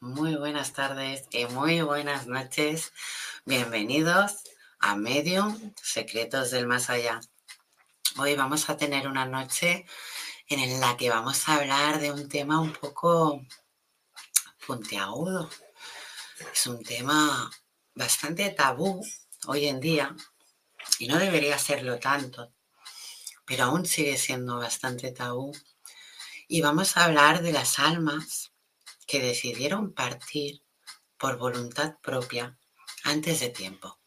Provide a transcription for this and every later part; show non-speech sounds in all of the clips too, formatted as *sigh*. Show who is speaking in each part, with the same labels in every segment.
Speaker 1: Muy buenas tardes y muy buenas noches. Bienvenidos a Medium Secretos del Más Allá. Hoy vamos a tener una noche en la que vamos a hablar de un tema un poco puntiagudo. Es un tema bastante tabú hoy en día y no debería serlo tanto, pero aún sigue siendo bastante tabú. Y vamos a hablar de las almas que decidieron partir por voluntad propia antes de tiempo.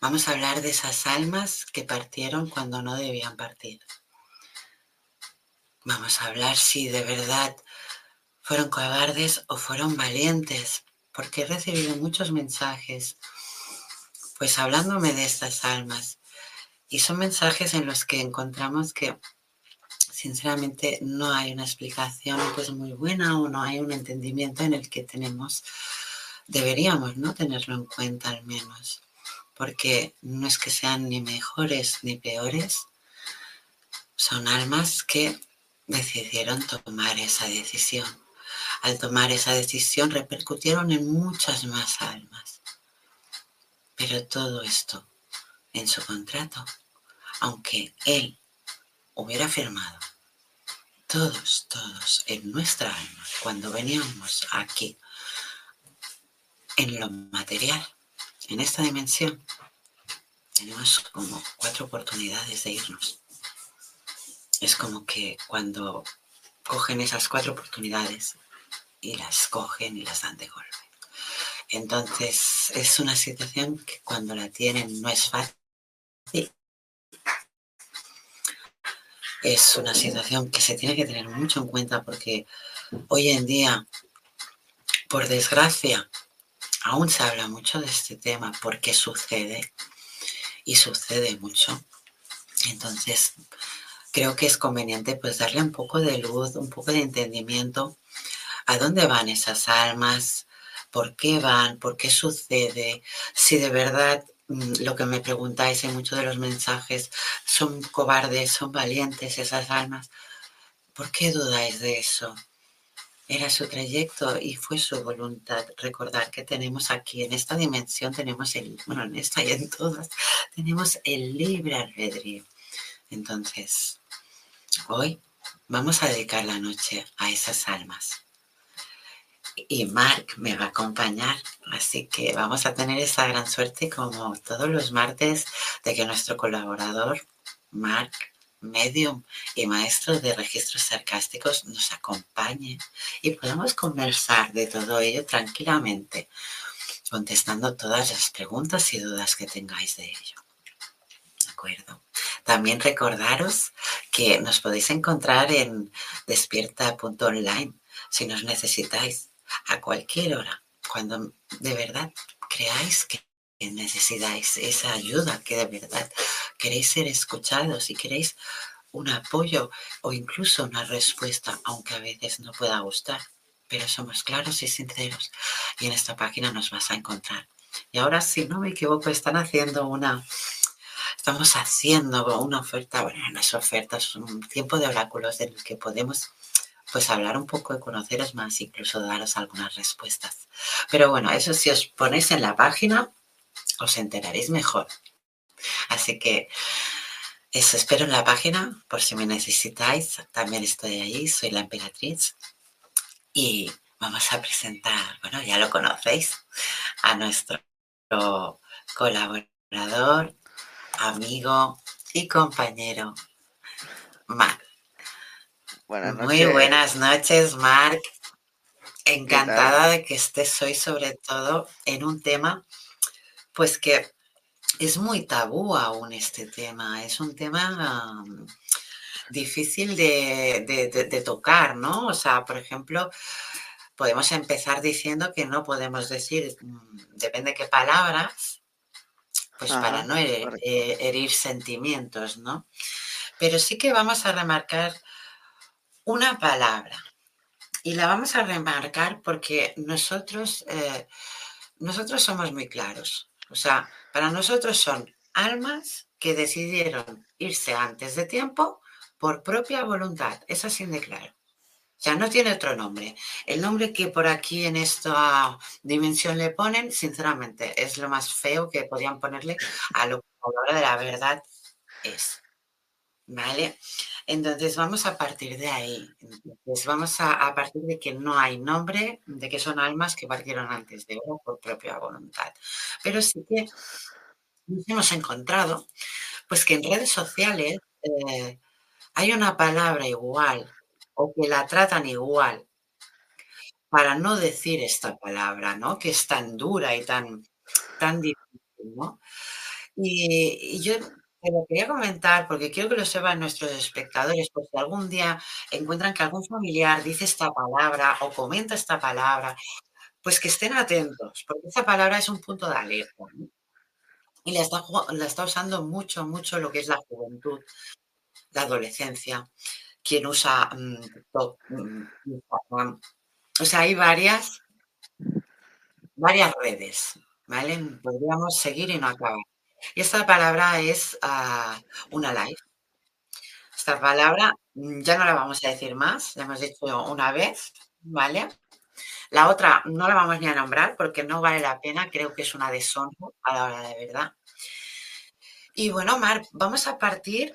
Speaker 1: Vamos a hablar de esas almas que partieron cuando no debían partir. Vamos a hablar si de verdad fueron cobardes o fueron valientes, porque he recibido muchos mensajes, pues hablándome de estas almas. Y son mensajes en los que encontramos que sinceramente no hay una explicación pues muy buena o no hay un entendimiento en el que tenemos, deberíamos no tenerlo en cuenta al menos, porque no es que sean ni mejores ni peores, son almas que decidieron tomar esa decisión. Al tomar esa decisión repercutieron en muchas más almas. Pero todo esto en su contrato, aunque él hubiera firmado todos, todos en nuestra alma, cuando veníamos aquí, en lo material, en esta dimensión, tenemos como cuatro oportunidades de irnos. Es como que cuando cogen esas cuatro oportunidades y las cogen y las dan de golpe. Entonces es una situación que cuando la tienen no es fácil es una situación que se tiene que tener mucho en cuenta porque hoy en día, por desgracia, aún se habla mucho de este tema porque sucede y sucede mucho. Entonces, creo que es conveniente pues darle un poco de luz, un poco de entendimiento a dónde van esas almas, por qué van, por qué sucede, si de verdad lo que me preguntáis en muchos de los mensajes, son cobardes, son valientes esas almas. ¿Por qué dudáis de eso? Era su trayecto y fue su voluntad. Recordar que tenemos aquí, en esta dimensión, tenemos el, bueno, en esta y en todas, tenemos el libre albedrío. Entonces, hoy vamos a dedicar la noche a esas almas. Y Mark me va a acompañar. Así que vamos a tener esa gran suerte como todos los martes de que nuestro colaborador, Mark, medium y maestro de registros sarcásticos, nos acompañe y podamos conversar de todo ello tranquilamente, contestando todas las preguntas y dudas que tengáis de ello. ¿De acuerdo? También recordaros que nos podéis encontrar en despierta.online si nos necesitáis a cualquier hora, cuando de verdad creáis que necesitáis esa ayuda, que de verdad queréis ser escuchados y queréis un apoyo o incluso una respuesta, aunque a veces no pueda gustar, pero somos claros y sinceros y en esta página nos vas a encontrar. Y ahora, si no me equivoco, están haciendo una, estamos haciendo una oferta, bueno, no es oferta, es un tiempo de oráculos en el que podemos pues hablar un poco y conoceros más, incluso daros algunas respuestas. Pero bueno, eso si os ponéis en la página, os enteraréis mejor. Así que eso espero en la página, por si me necesitáis, también estoy ahí, soy la emperatriz. Y vamos a presentar, bueno, ya lo conocéis, a nuestro colaborador, amigo y compañero, Muy buenas noches, Mark. Encantada de que estés hoy, sobre todo en un tema, pues que es muy tabú aún este tema. Es un tema difícil de, tocar, ¿no? O sea, por ejemplo, podemos empezar diciendo que no podemos decir, mm, depende qué palabras, pues para no eh, herir sentimientos, ¿no? Pero sí que vamos a remarcar una palabra. Y la vamos a remarcar porque nosotros, eh, nosotros somos muy claros. O sea, para nosotros son almas que decidieron irse antes de tiempo por propia voluntad. Es así de claro. O sea, no tiene otro nombre. El nombre que por aquí en esta dimensión le ponen, sinceramente, es lo más feo que podían ponerle a lo que la de la verdad es. ¿Vale? Entonces vamos a partir de ahí. Entonces vamos a, partir de que no hay nombre, de que son almas que partieron antes de oro por propia voluntad. Pero sí que nos hemos encontrado, pues que en redes sociales eh, hay una palabra igual o que la tratan igual para no decir esta palabra, ¿no? Que es tan dura y tan, tan difícil, ¿no? y yo te lo quería comentar porque quiero que lo sepan nuestros espectadores, porque si algún día encuentran que algún familiar dice esta palabra o comenta esta palabra, pues que estén atentos, porque esta palabra es un punto de alerta. Y la está, usando mucho, mucho lo que es la juventud, la adolescencia, quien usa mm, mm, O sea, hay varias, varias redes, ¿vale? Podríamos seguir y no acabar. Y esta palabra es ah, una live. Esta palabra mm, ya no la vamos a decir más, la hemos dicho una vez, ¿vale? La otra no la vamos ni a nombrar porque no vale la pena, creo que es una deshonra a la hora de verdad. Y bueno, Mar, vamos a partir,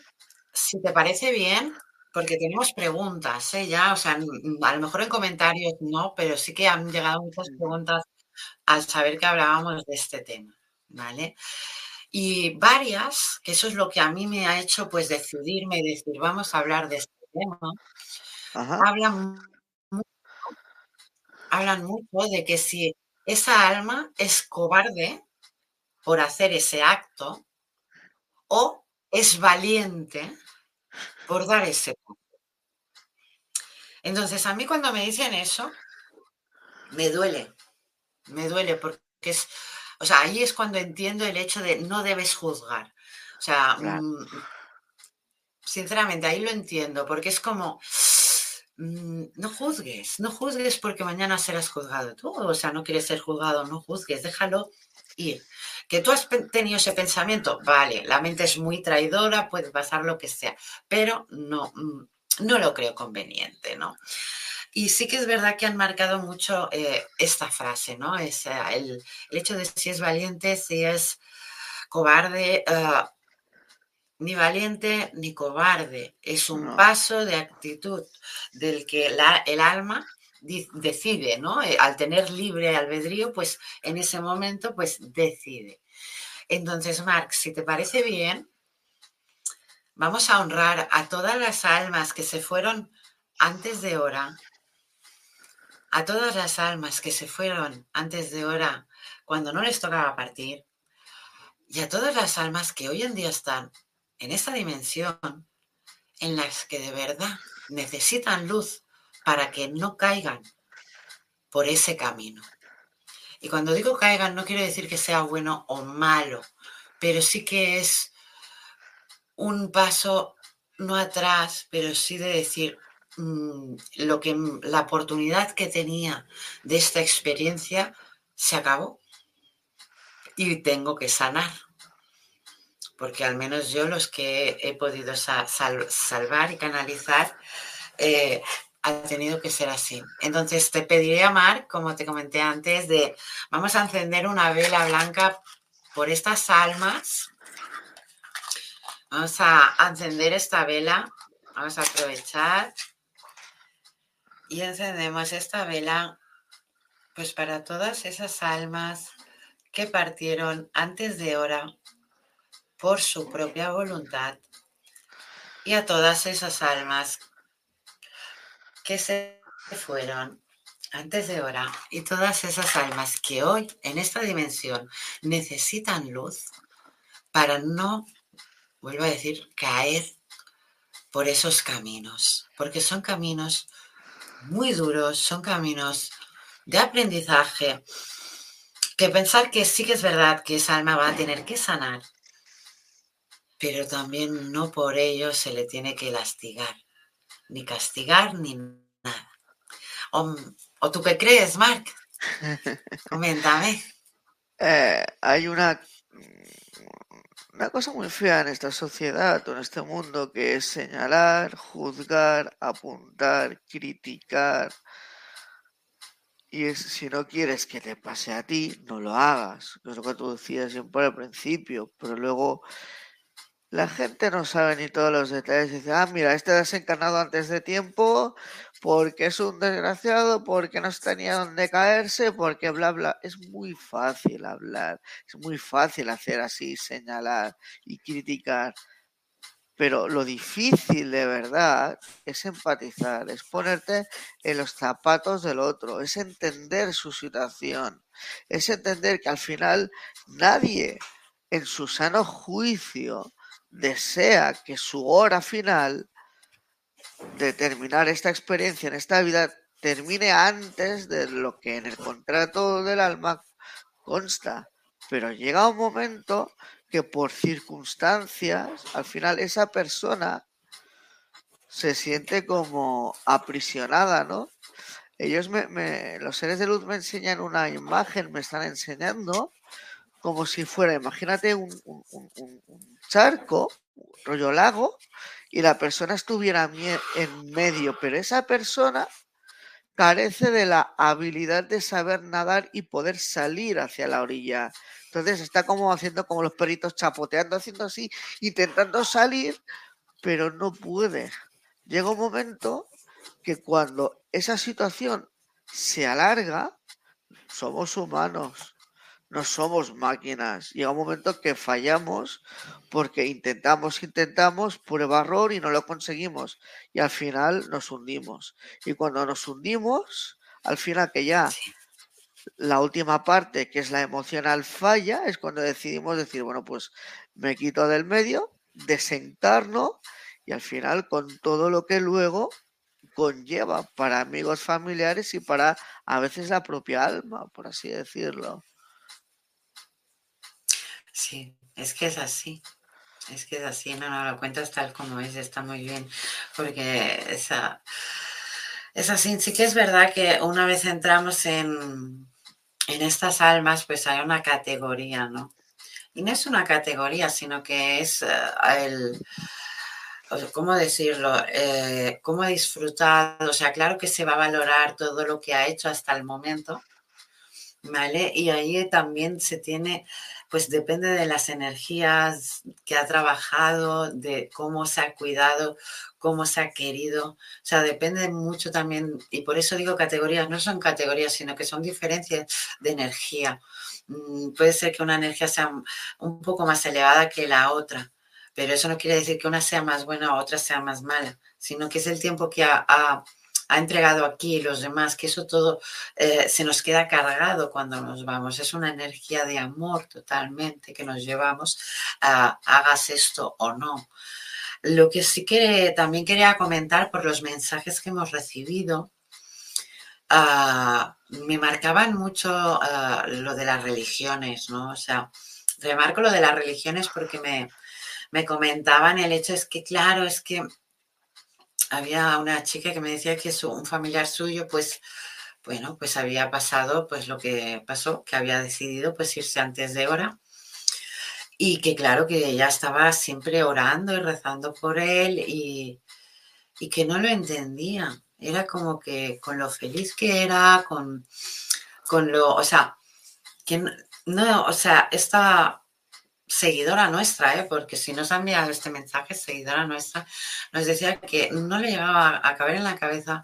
Speaker 1: si te parece bien, porque tenemos preguntas, ¿eh? Ya, o sea, a lo mejor en comentarios no, pero sí que han llegado muchas preguntas al saber que hablábamos de este tema, ¿vale? Y varias, que eso es lo que a mí me ha hecho pues decidirme y decir, vamos a hablar de este tema, hablan mucho, hablan mucho de que si esa alma es cobarde por hacer ese acto o es valiente por dar ese paso. Entonces, a mí cuando me dicen eso, me duele, me duele porque es, o sea, ahí es cuando entiendo el hecho de no debes juzgar. O sea, mm, sinceramente, ahí lo entiendo, porque es como, mm, no juzgues, no juzgues porque mañana serás juzgado tú. O sea, no quieres ser juzgado, no juzgues, déjalo ir. Que tú has tenido ese pensamiento, vale, la mente es muy traidora, puede pasar lo que sea, pero no, mm, no lo creo conveniente, ¿no? Y sí que es verdad que han marcado mucho eh, esta frase, ¿no? Es, el, hecho de si es valiente, si es cobarde, ah, ni valiente ni cobarde. Es un paso de actitud del que el alma decide, ¿no? Eh, al tener libre albedrío, pues en ese momento, pues decide. Entonces, Marx, si te parece bien, vamos a honrar a todas las almas que se fueron antes de hora, a todas las almas que se fueron antes de hora cuando no les tocaba partir, y a todas las almas que hoy en día están en esta dimensión en las que de verdad necesitan luz para que no caigan por ese camino. Y cuando digo caigan no quiero decir que sea bueno o malo, pero sí que es un paso no atrás, pero sí de decir lo que la oportunidad que tenía de esta experiencia se acabó y tengo que sanar. Porque al menos yo los que he podido salvar y canalizar, eh, ha tenido que ser así. Entonces te pediré a Marc, como te comenté antes, de vamos a encender una vela blanca por estas almas. Vamos a encender esta vela. Vamos a aprovechar y encendemos esta vela pues para todas esas almas que partieron antes de hora por su propia voluntad y a todas esas almas que se fueron antes de hora y todas esas almas que hoy en esta dimensión necesitan luz para no, vuelvo a decir, caer por esos caminos, porque son caminos muy duros, son caminos de aprendizaje, que pensar que sí que es verdad que esa alma va a tener que sanar, pero también no por ello se le tiene que lastigar ni castigar, ni nada. ¿O, tú qué crees, Mark? *laughs* Coméntame.
Speaker 2: Eh, hay una, una cosa muy fea en esta sociedad o en este mundo que es señalar, juzgar, apuntar, criticar. Y es, si no quieres que te pase a ti, no lo hagas. Es lo que tú decías siempre al principio. Pero luego la gente no sabe ni todos los detalles. Dice, ah, mira, este desencarnado antes de tiempo, porque es un desgraciado, porque no tenía donde caerse, porque bla, bla. Es muy fácil hablar, es muy fácil hacer así, señalar y criticar. Pero lo difícil de verdad es empatizar, es ponerte en los zapatos del otro, es entender su situación, es entender que al final nadie en su sano juicio desea que su hora final de terminar esta experiencia en esta vida termine antes de lo que en el contrato del alma consta. Pero llega un momento que por circunstancias, al final esa persona se siente como aprisionada, ¿no? Ellos me, los seres de luz me enseñan una imagen, me están enseñando como si fuera, imagínate un, charco, rollo lago, y la persona estuviera en medio, pero esa persona carece de la habilidad de saber nadar y poder salir hacia la orilla. Entonces está como haciendo como los perritos chapoteando, haciendo así, intentando salir, pero no puede. Llega un momento que cuando esa situación se alarga, somos humanos no somos máquinas. Llega un momento que fallamos porque intentamos, intentamos, prueba error y no lo conseguimos. Y al final nos hundimos. Y cuando nos hundimos, al final que ya la última parte, que es la emocional falla, es cuando decidimos decir, bueno, pues me quito del medio, desencarno y al final con todo lo que luego conlleva para amigos familiares y para a veces la propia alma, por así decirlo.
Speaker 1: Sí, es que es así. Es que es así, no, no, lo cuentas tal como es, está muy bien, porque esa, es así. Sí que es verdad que una vez entramos en, en estas almas, pues hay una categoría, ¿no? Y no es una categoría, sino que es eh, el, ¿cómo decirlo? Eh, ¿Cómo ha disfrutado? O sea, claro que se va a valorar todo lo que ha hecho hasta el momento, ¿vale? Y ahí también se tiene pues depende de las energías que ha trabajado, de cómo se ha cuidado, cómo se ha querido. O sea, depende mucho también, y por eso digo categorías, no son categorías, sino que son diferencias de energía. Mm, puede ser que una energía sea un poco más elevada que la otra, pero eso no quiere decir que una sea más buena o otra sea más mala, sino que es el tiempo que ha, entregado aquí los demás, que eso todo eh, se nos queda cargado cuando nos vamos. Es una energía de amor totalmente que nos llevamos a hagas esto o no. Lo que sí que también quería comentar por los mensajes que hemos recibido, ah, me marcaban mucho ah, lo de las religiones, ¿no? O sea, remarco lo de las religiones porque me, me comentaban el hecho es que, claro, es que había una chica que me decía que un familiar suyo, pues, bueno, pues había pasado, pues lo que pasó, que había decidido, pues irse antes de hora. Y que claro que ella estaba siempre orando y rezando por él y, y que no lo entendía. Era como que con lo feliz que era, con, con lo, o sea, no, o sea, esta seguidora nuestra, ¿eh? porque si nos ha enviado este mensaje, seguidora nuestra, nos decía que no le llegaba a caber en la cabeza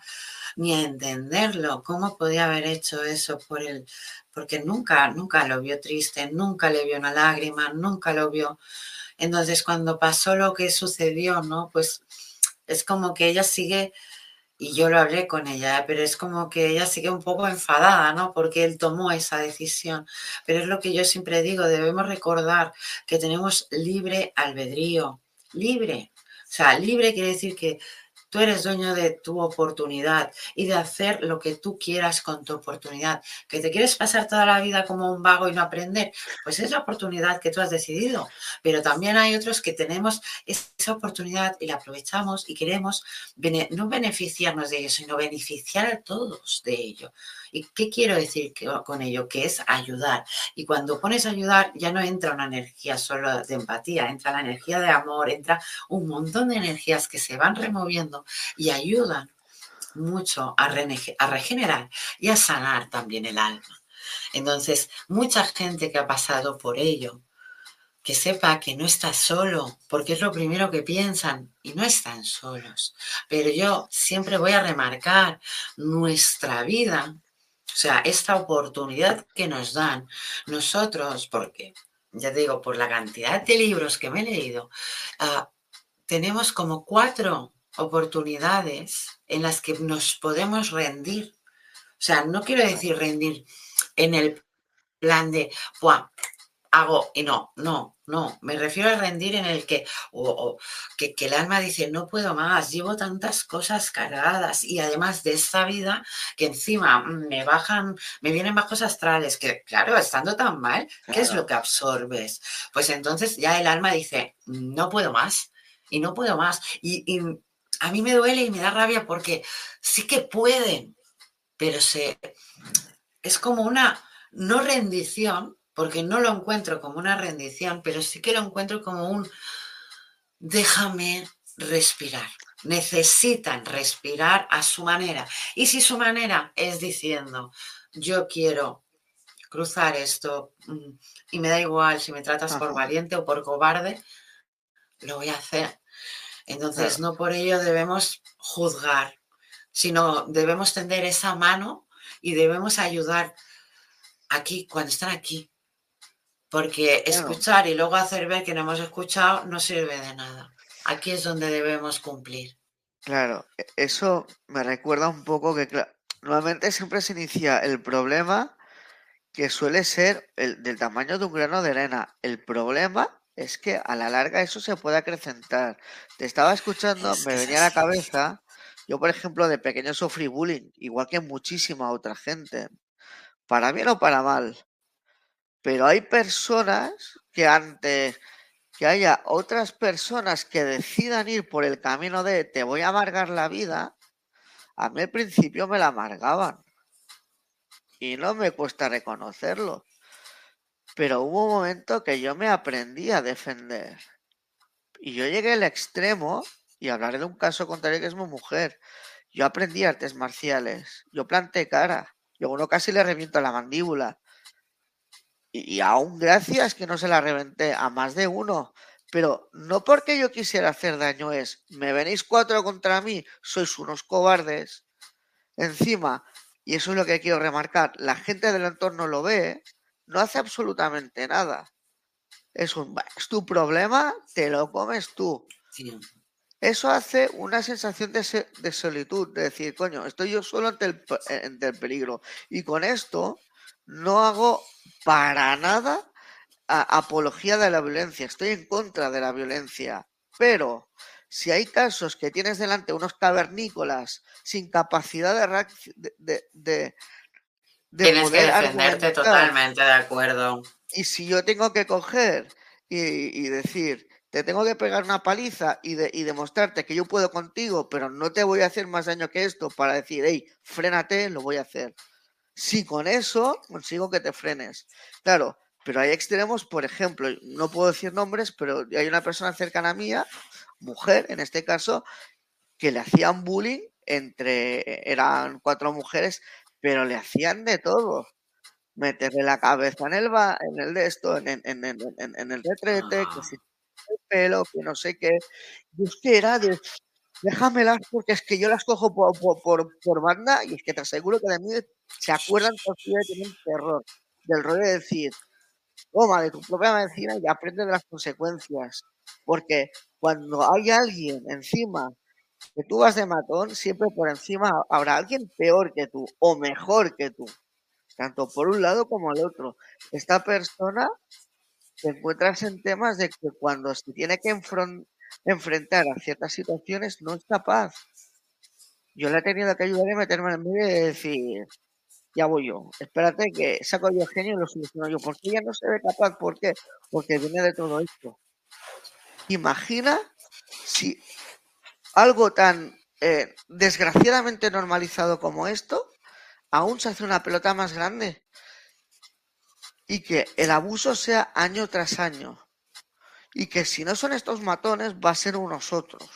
Speaker 1: ni a entenderlo, cómo podía haber hecho eso por él, porque nunca, nunca lo vio triste, nunca le vio una lágrima, nunca lo vio. Entonces, cuando pasó lo que sucedió, ¿no? Pues es como que ella sigue y yo lo hablé con ella, pero es como que ella sigue un poco enfadada, ¿no? Porque él tomó esa decisión. Pero es lo que yo siempre digo, debemos recordar que tenemos libre albedrío, libre. O sea, libre quiere decir que Tú eres dueño de tu oportunidad y de hacer lo que tú quieras con tu oportunidad. Que te quieres pasar toda la vida como un vago y no aprender, pues es la oportunidad que tú has decidido. Pero también hay otros que tenemos esa oportunidad y la aprovechamos y queremos no beneficiarnos de ello, sino beneficiar a todos de ello. ¿Y qué quiero decir con ello? Que es ayudar. Y cuando pones ayudar ya no entra una energía solo de empatía, entra la energía de amor, entra un montón de energías que se van removiendo y ayudan mucho a, a regenerar y a sanar también el alma. Entonces, mucha gente que ha pasado por ello, que sepa que no está solo, porque es lo primero que piensan y no están solos. Pero yo siempre voy a remarcar nuestra vida o sea, esta oportunidad que nos dan nosotros, porque ya digo, por la cantidad de libros que me he leído, ah, tenemos como cuatro oportunidades en las que nos podemos rendir. O sea, no quiero decir rendir en el plan de, hago y no, no, no, me refiero a rendir en el que, o, que, el alma dice, no puedo más, llevo tantas cosas cargadas y además de esta vida que encima me bajan, me vienen bajos astrales, que claro, estando tan mal, ¿qué es lo que absorbes? Pues entonces ya el alma dice, no puedo más y no puedo más. Y, y a mí me duele y me da rabia porque sí que pueden, pero se, es como una no rendición porque no lo encuentro como una rendición, pero sí que lo encuentro como un déjame respirar. Necesitan respirar a su manera. Y si su manera es diciendo, yo quiero cruzar esto mm, y me da igual si me tratas por valiente o por cobarde, lo voy a hacer. Entonces, no por ello debemos juzgar, sino debemos tender esa mano y debemos ayudar aquí, cuando están aquí, porque escuchar y luego hacer ver que no hemos escuchado no sirve de nada. Aquí es donde debemos cumplir.
Speaker 2: Claro, e, eso me recuerda un poco que normalmente siempre se inicia el problema que suele ser el, del tamaño de un grano de arena. El problema es que a la larga eso se puede acrecentar. Te estaba escuchando, me venía a la cabeza, yo por ejemplo de pequeño sufrí bullying, igual que muchísima otra gente. Para bien o para mal. Pero hay personas que ante que haya otras personas que decidan ir por el camino de te voy a amargar la vida, a mí al principio me la amargaban. Y no me cuesta reconocerlo. Pero hubo un momento que yo me aprendí a defender. Y yo llegué al extremo, y hablaré de un caso contrario que es mi mujer. Yo aprendí artes marciales. Yo planté cara. Yo uno casi le reviento la mandíbula y aún gracias que no se la reventé a más de uno. Pero no porque yo quisiera hacer daño es, me venís cuatro contra mí, sois unos cobardes. Encima, y eso es lo que quiero remarcar, la gente del entorno lo ve, no hace absolutamente nada. Es un, es tu problema, te lo comes tú. Eso hace una sensación de, de, solitud, de decir, coño, estoy yo solo ante el, ante el peligro. Y con esto no hago para nada apología de la violencia, estoy en contra de la violencia, pero si hay casos que tienes delante unos cavernícolas sin capacidad de, de, de,
Speaker 1: Tienes que defenderte totalmente de acuerdo.
Speaker 2: Y si yo tengo que coger y, decir, te tengo que pegar una paliza y, y, demostrarte que yo puedo contigo, pero no te voy a hacer más daño que esto para decir, hey, frénate, lo voy a hacer. Si con eso consigo que te frenes. Claro, pero hay extremos, por ejemplo, no puedo decir nombres, pero hay una persona cercana a mía, mujer en este caso, que le hacían bullying entre, eran cuatro mujeres, pero le hacían de todo. Meterle la cabeza en el en el de esto, en, en, en, en el retrete, que si el pelo, que no sé qué. Y es que era de, déjamelas porque es que yo las cojo por, por, banda y es que te aseguro que de mí se acuerdan todavía de tener terror. Del rollo de decir, toma de tu propia medicina y aprende de las consecuencias. Porque cuando hay alguien encima que tú vas de matón, siempre por encima habrá alguien peor que tú o mejor que tú. Tanto por un lado como el otro. Esta persona te encuentras en temas de que cuando se tiene que enfrentar a ciertas situaciones no es capaz. Yo le he tenido que ayudar a meterme en medio y decir, ya voy yo. Espérate que saco yo el genio y lo soluciono yo. Porque ella no se ve capaz. ¿Por qué? Porque viene de todo esto. Imagina si algo tan eh, desgraciadamente normalizado como esto, aún se hace una pelota más grande. Y que el abuso sea año tras año. Y que si no son estos matones, va a ser unos otros.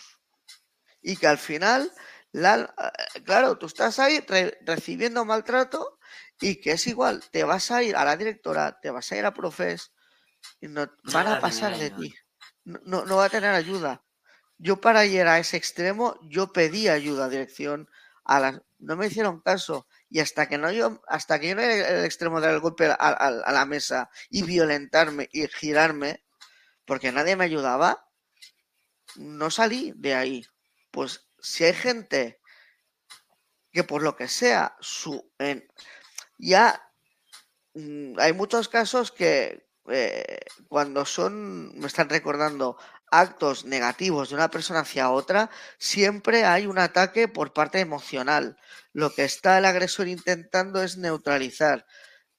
Speaker 2: Y que al final eh, claro, tú estás ahí recibiendo maltrato y que es igual, te vas a ir a la directora, te vas a ir a profes y no van a pasar de ti. No, no va a tener ayuda. Yo para ir a ese extremo, yo pedí ayuda a dirección, a las, no me hicieron caso y hasta que no yo, hasta que yo no el extremo del golpe a, a la mesa y violentarme y girarme, porque nadie me ayudaba, no salí de ahí. Pues si hay gente que por lo que sea, su, ya mm, hay muchos casos que eh, cuando son, me están recordando actos negativos de una persona hacia otra, siempre hay un ataque por parte emocional. Lo que está el agresor intentando es neutralizar.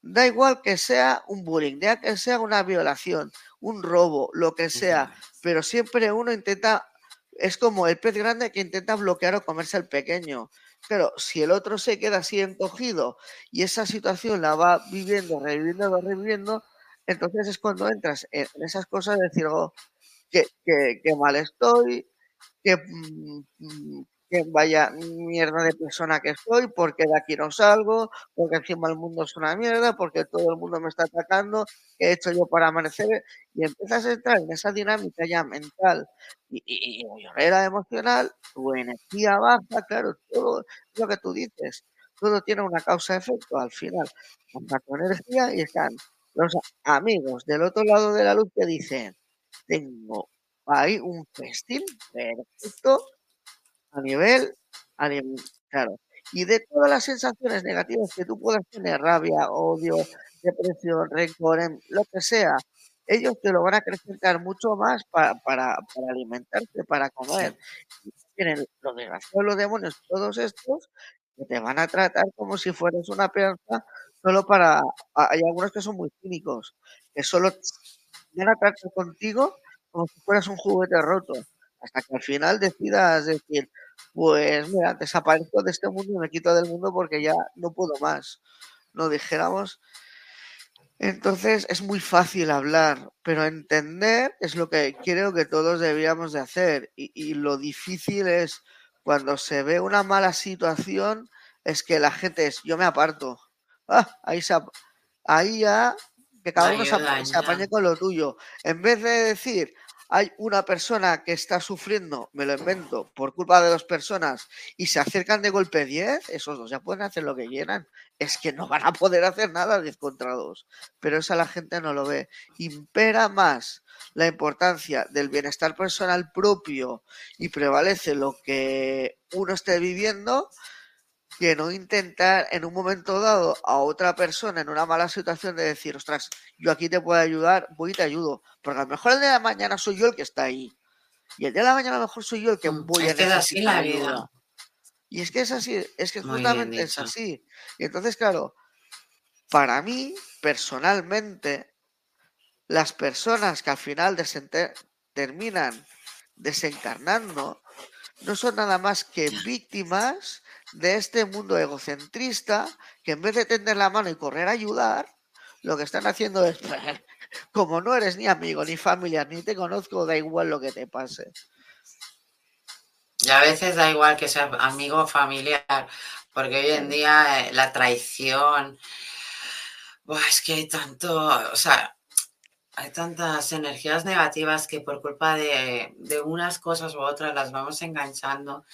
Speaker 2: Da igual que sea un bullying, da que sea una violación, un robo, lo que sea, pero siempre uno intenta es como el pez grande que intenta bloquear o comerse al pequeño. Pero si el otro se queda así encogido y esa situación la va viviendo, reviviendo, reviviendo, entonces es cuando entras en esas cosas de decir, oh, que, que, mal estoy, que, mm, mm, que vaya mierda de persona que soy, porque de aquí no salgo, porque encima el mundo es una mierda, porque todo el mundo me está atacando, ¿qué he hecho yo para amanecer? Y empiezas a entrar en esa dinámica ya mental y, y, emocional, tu energía baja, claro, todo lo que tú dices, todo tiene una causa-efecto al final. Baja tu energía y están los amigos del otro lado de la luz que dicen, tengo ahí un festín perfecto a nivel, a nivel, claro. Y de todas las sensaciones negativas que tú puedas tener, rabia, odio, depresión, rencor, lo que sea, ellos te lo van a acrecentar mucho más para, para, para alimentarte, para comer. Tienen los desgraciados, los demonios, todos estos, que te van a tratar como si fueras una persona solo para... Hay algunos que son muy cínicos, que solo van a tratar contigo como si fueras un juguete roto hasta que al final decidas decir, pues mira, desaparezco de este mundo y me quito del mundo porque ya no puedo más. No dijéramos. Entonces es muy fácil hablar, pero entender es lo que creo que todos deberíamos de hacer. Y, lo difícil es cuando se ve una mala situación, es que la gente es, yo me aparto. Ah, ahí, ahí ya que cada uno se, apañe con lo tuyo. En vez de decir, hay una persona que está sufriendo, me lo invento, por culpa de dos personas y se acercan de golpe 10, esos dos ya pueden hacer lo que quieran. Es que no van a poder hacer nada 10 contra 2. Pero eso la gente no lo ve. Impera más la importancia del bienestar personal propio y prevalece lo que uno esté viviendo que no intentar en un momento dado a otra persona en una mala situación de decir, ostras, yo aquí te puedo ayudar, voy y te ayudo. Porque a lo mejor el día de la mañana soy yo el que está ahí. Y el día de la mañana a lo mejor soy yo el que mm, voy a necesitar ayuda. Y es que es así, es que justamente es así. Y entonces, claro, para mí, personalmente, las personas que al final terminan desencarnando no son nada más que víctimas de este mundo egocentrista que en vez de tender la mano y correr a ayudar, lo que están haciendo es, *laughs* como no eres ni amigo, ni familiar, ni te conozco, da igual lo que te pase.
Speaker 1: Y a veces da igual que sea amigo o familiar, porque hoy en día eh, la traición, es que hay tanto, o sea, hay tantas energías negativas que por culpa de, de unas cosas u otras las vamos enganchando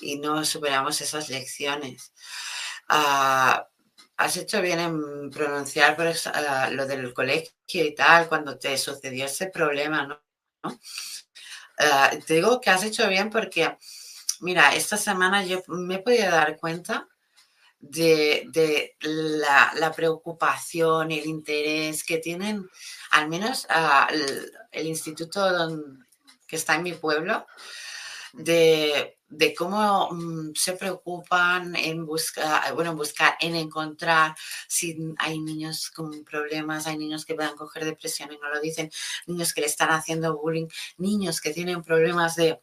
Speaker 1: y no superamos esas lecciones. Ah, has hecho bien en pronunciar ah, lo del colegio y tal, cuando te sucedió ese problema, ¿no? Ah, te digo que has hecho bien porque, mira, esta semana yo me he podido dar cuenta de, la, preocupación, el interés que tienen, al menos el, el, instituto que está en mi pueblo, de de cómo mm, se preocupan en buscar, bueno, buscar, en encontrar si hay niños con problemas, hay niños que puedan coger depresión y no lo dicen, niños que le están haciendo bullying, niños que tienen problemas de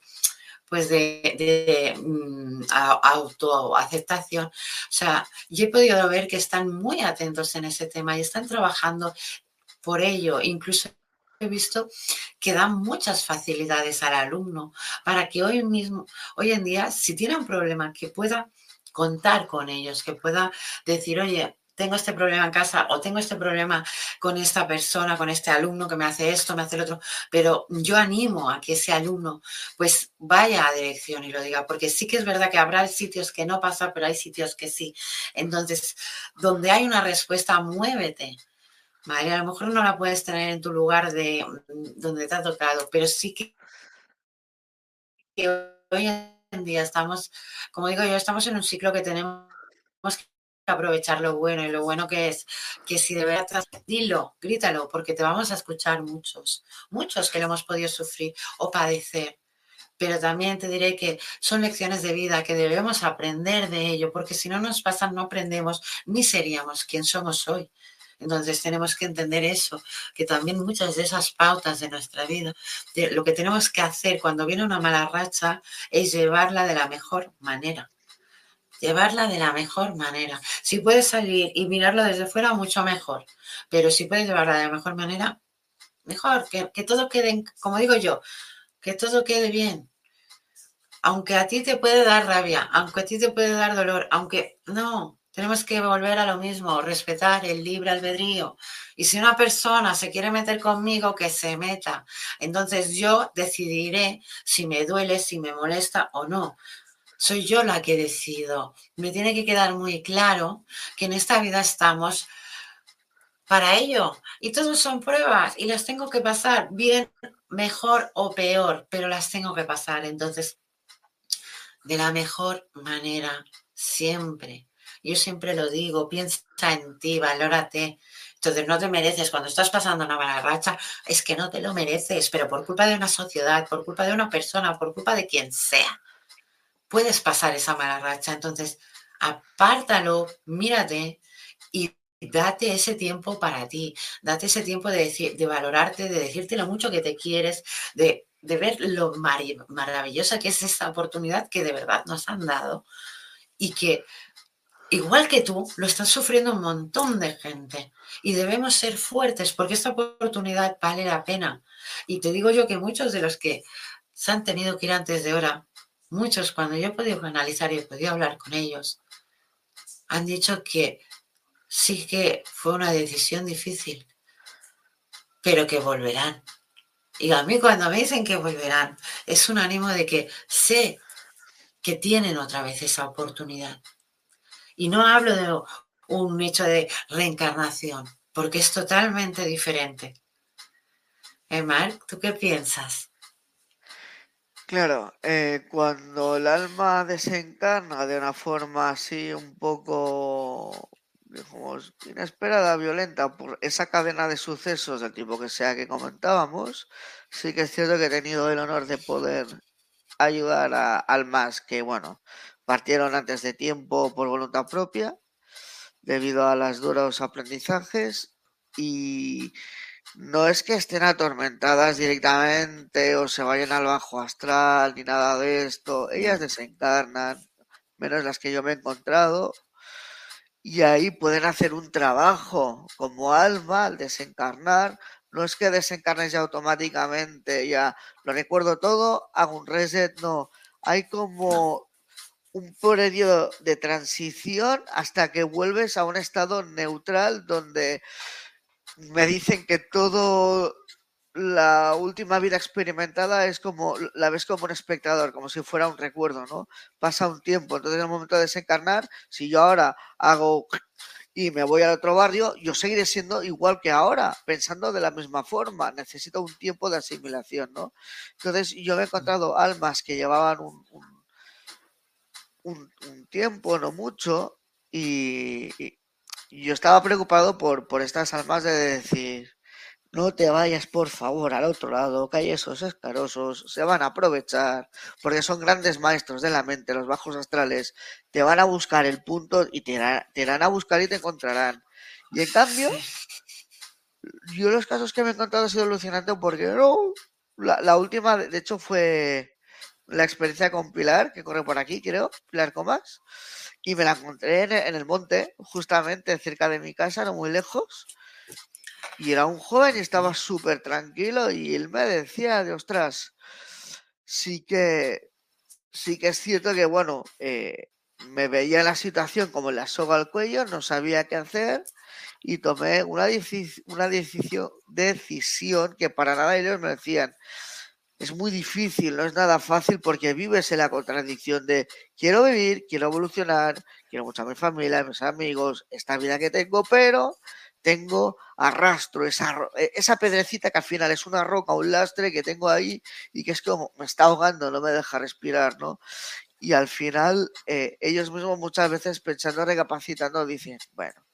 Speaker 1: pues de, mm, autoaceptación. O sea, yo he podido ver que están muy atentos en ese tema y están trabajando por ello, incluso he visto que dan muchas facilidades al alumno para que hoy mismo, hoy en día, si tiene un problema, que pueda contar con ellos, que pueda decir, oye, tengo este problema en casa o tengo este problema con esta persona, con este alumno que me hace esto, me hace el otro, pero yo animo a que ese alumno pues vaya a dirección y lo diga, porque sí que es verdad que habrá sitios que no pasa, pero hay sitios que sí. Entonces, donde hay una respuesta, muévete, ¿vale? A lo mejor no la puedes tener en tu lugar de mm, donde te ha tocado, pero sí que, hoy en día estamos, como digo yo, estamos en un ciclo que tenemos que aprovechar lo bueno y lo bueno que es que si de verdad dilo, grítalo, porque te vamos a escuchar muchos, muchos que lo hemos podido sufrir o padecer. Pero también te diré que son lecciones de vida que debemos aprender de ello, porque si no nos pasan, no aprendemos ni seríamos quien somos hoy. Entonces tenemos que entender eso, que también muchas de esas pautas de nuestra vida, lo que tenemos que hacer cuando viene una mala racha es llevarla de la mejor manera. Llevarla de la mejor manera. Si puedes salir y mirarlo desde fuera, mucho mejor. Pero si puedes llevarla de la mejor manera, mejor. Que, que todo quede, como digo yo, que todo quede bien. Aunque a ti te puede dar rabia, aunque a ti te puede dar dolor, aunque no, tenemos que volver a lo mismo, respetar el libre albedrío. Y si una persona se quiere meter conmigo, que se meta. Entonces yo decidiré si me duele, si me molesta o no. Soy yo la que decido. Me tiene que quedar muy claro que en esta vida estamos para ello. Y todos son pruebas y las tengo que pasar bien, mejor o peor, pero las tengo que pasar. Entonces, de la mejor manera, siempre yo siempre lo digo, piensa en ti, valórate. Entonces no te mereces, cuando estás pasando una mala racha, es que no te lo mereces, pero por culpa de una sociedad, por culpa de una persona, por culpa de quien sea, puedes pasar esa mala racha. Entonces, apártalo, mírate y date ese tiempo para ti, date ese tiempo de, decir, de valorarte, de decirte lo mucho que te quieres, de, de ver lo maravillosa que es esta oportunidad que de verdad nos han dado y que igual que tú, lo están sufriendo un montón de gente. Y debemos ser fuertes porque esta oportunidad vale la pena. Y te digo yo que muchos de los que se han tenido que ir antes de hora, muchos cuando yo he podido analizar y he podido hablar con ellos, han dicho que sí que fue una decisión difícil, pero que volverán. Y a mí cuando me dicen que volverán, es un ánimo de que sé que tienen otra vez esa oportunidad. Y no hablo de un hecho de reencarnación, porque es totalmente diferente. ¿Eh, Mark? ¿Tú qué piensas?
Speaker 2: Claro, eh, cuando el alma desencarna de una forma así un poco, digamos, inesperada, violenta, por esa cadena de sucesos del tipo que sea que comentábamos, sí que es cierto que he tenido el honor de poder ayudar a almas que, bueno, partieron antes de tiempo por voluntad propia, debido a los duros aprendizajes y no es que estén atormentadas directamente o se vayan al bajo astral ni nada de esto. Ellas desencarnan, menos las que yo me he encontrado. Y ahí pueden hacer un trabajo como alma al desencarnar. No es que desencarnes ya automáticamente, ya lo recuerdo todo, hago un reset, no. Hay como un periodo de transición hasta que vuelves a un estado neutral donde me dicen que todo la última vida experimentada es como, la ves como un espectador, como si fuera un recuerdo, ¿no? Pasa un tiempo, entonces en el momento de desencarnar, si yo ahora hago y me voy al otro barrio, yo seguiré siendo igual que ahora, pensando de la misma forma, necesito un tiempo de asimilación, ¿no? Entonces yo me he encontrado almas que llevaban un, un, tiempo, no mucho, y, yo estaba preocupado por, por estas almas de decir, no te vayas por favor al otro lado, que hay esos escarosos, se van a aprovechar, porque son grandes maestros de la mente, los bajos astrales, te van a buscar el punto y te irán, a buscar y te encontrarán. Y en cambio, yo los casos que me he encontrado ha sido alucinante porque no, la, la última, de hecho, fue la experiencia con Pilar, que corre por aquí, creo, Pilar Comas y me la encontré en, el monte, justamente cerca de mi casa, no muy lejos. Y era un joven y estaba súper tranquilo y él me decía de, ostras, sí que, sí que es cierto que, bueno, eh, me veía la situación como la soga al cuello, no sabía qué hacer y tomé una, una decisión, decisión que para nada ellos me decían, es muy difícil, no es nada fácil porque vives en la contradicción de quiero vivir, quiero evolucionar, quiero mucho a mi familia, a mis amigos, esta vida que tengo, pero tengo arrastro esa, e, esa pedrecita que al final es una roca, un lastre que tengo ahí y que es como me está ahogando, no me deja respirar, ¿no? Y al final eh, ellos mismos muchas veces pensando, recapacitando, dicen, bueno,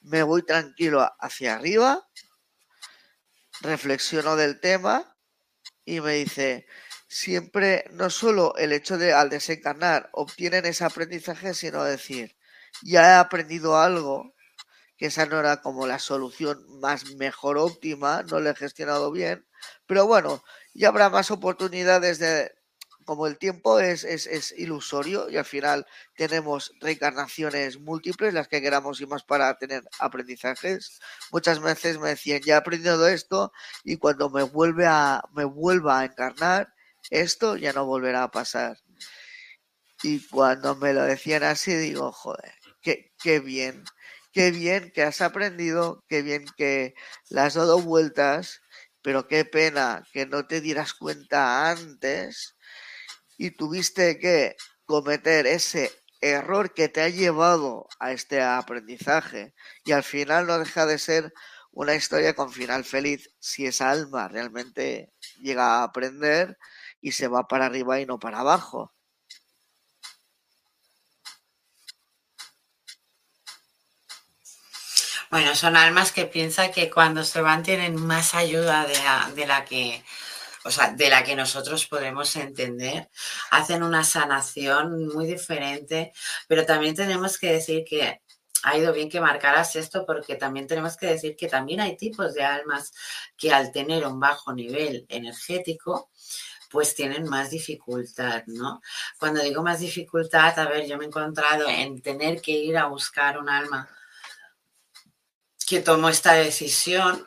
Speaker 2: me voy tranquilo hacia arriba, reflexiono del tema y me dice, siempre, no solo el hecho de al desencarnar obtienen ese aprendizaje, sino decir, ya he aprendido algo, que esa no era como la solución más mejor óptima, no lo he gestionado bien, pero bueno, ya habrá más oportunidades de, como el tiempo es, ilusorio y al final tenemos reencarnaciones múltiples, las que queramos y más para tener aprendizajes, muchas veces me decían, ya he aprendido esto y cuando me, vuelve a, me vuelva a encarnar, esto ya no volverá a pasar. Y cuando me lo decían así, digo, joder, qué, qué bien, qué bien que has aprendido, qué bien que le has dado vueltas, pero qué pena que no te dieras cuenta antes y tuviste que cometer ese error que te ha llevado a este aprendizaje y al final no deja de ser una historia con final feliz si esa alma realmente llega a aprender y se va para arriba y no para abajo.
Speaker 1: Bueno, son almas que piensan que cuando se van tienen más ayuda de la, de la que o sea, de la que nosotros podemos entender, hacen una sanación muy diferente, pero también tenemos que decir que ha ido bien que marcaras esto porque también tenemos que decir que también hay tipos de almas que al tener un bajo nivel energético, pues tienen más dificultad, ¿no? Cuando digo más dificultad, a ver, yo me he encontrado en tener que ir a buscar un alma que tomó esta decisión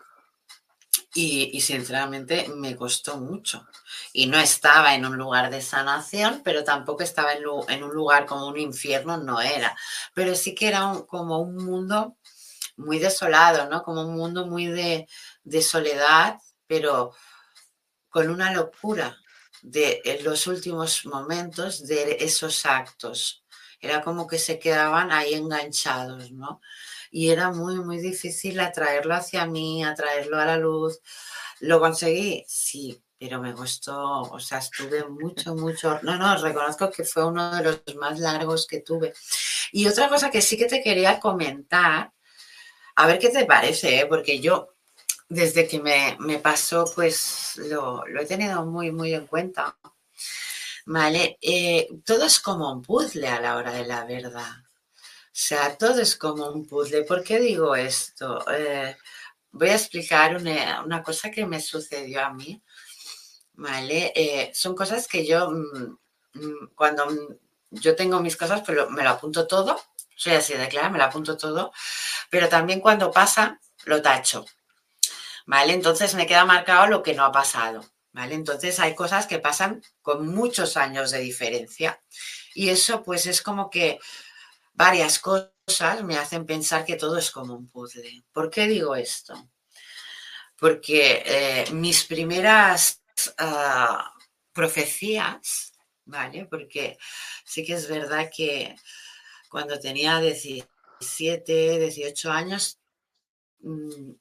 Speaker 1: y, sinceramente me costó mucho. Y no estaba en un lugar de sanación, pero tampoco estaba en, un lugar como un infierno, no era. Pero sí que era como un mundo muy desolado, ¿no? Como un mundo muy de, soledad, pero con una locura de los últimos momentos de esos actos. Era como que se quedaban ahí enganchados, ¿no? Y era muy, muy difícil atraerlo hacia mí, atraerlo a la luz. ¿Lo conseguí? Sí, pero me costó, o sea, estuve mucho, mucho, no, no, reconozco que fue uno de los más largos que tuve. Y otra cosa que sí que te quería comentar, a ver qué te parece, ¿eh? porque yo desde que me, pasó, pues lo, he tenido muy, muy en cuenta. Vale, eh, todo es como un puzzle a la hora de la verdad. Sea, todo es como un puzzle. ¿Por qué digo esto? Eh, voy a explicar una, cosa que me sucedió a mí. ¿Vale? Eh, son cosas que yo, mm, mm, cuando yo tengo mis cosas, pero me lo apunto todo. Soy así de clara, me lo apunto todo. Pero también cuando pasa, lo tacho. ¿vale? Entonces me queda marcado lo que no ha pasado, ¿vale? Entonces hay cosas que pasan con muchos años de diferencia y eso pues es como que varias cosas me hacen pensar que todo es como un puzzle. ¿Por qué digo esto? Porque eh, mis primeras ah, profecías, ¿vale? Porque sí que es verdad que cuando tenía 17, 18 años, mm,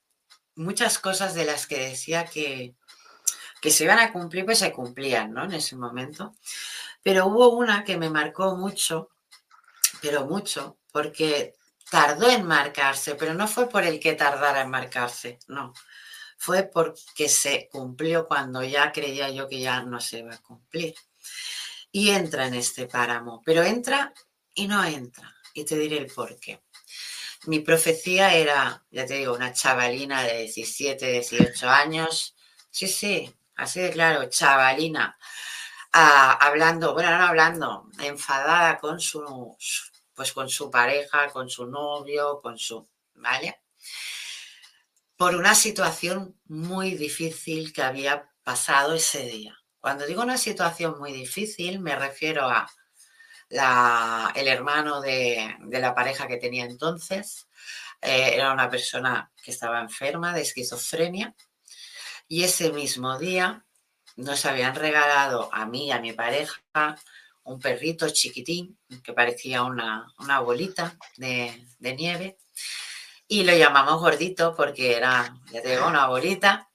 Speaker 1: muchas cosas de las que decía que, que se iban a cumplir, pues se cumplían, ¿no? En ese momento. Pero hubo una que me marcó mucho, pero mucho, porque tardó en marcarse, pero no fue por el que tardara en marcarse, no. Fue porque se cumplió cuando ya creía yo que ya no se iba a cumplir. Y entra en este páramo, pero entra y no entra. Y te diré el por qué. Mi profecía era, ya te digo, una chavalina de 17, 18 años. Sí, sí, así de claro, chavalina. Hablando, bueno, no hablando, enfadada con su, pues con su pareja, con su novio, con su, ¿vale? Por una situación muy difícil que había pasado ese día. Cuando digo una situación muy difícil, me refiero a el hermano de, la pareja que tenía entonces. Eh, era una persona que estaba enferma de esquizofrenia y ese mismo día nos habían regalado a mí y a mi pareja un perrito chiquitín que parecía una, bolita de, nieve y lo llamamos gordito porque era, ya te una bolita.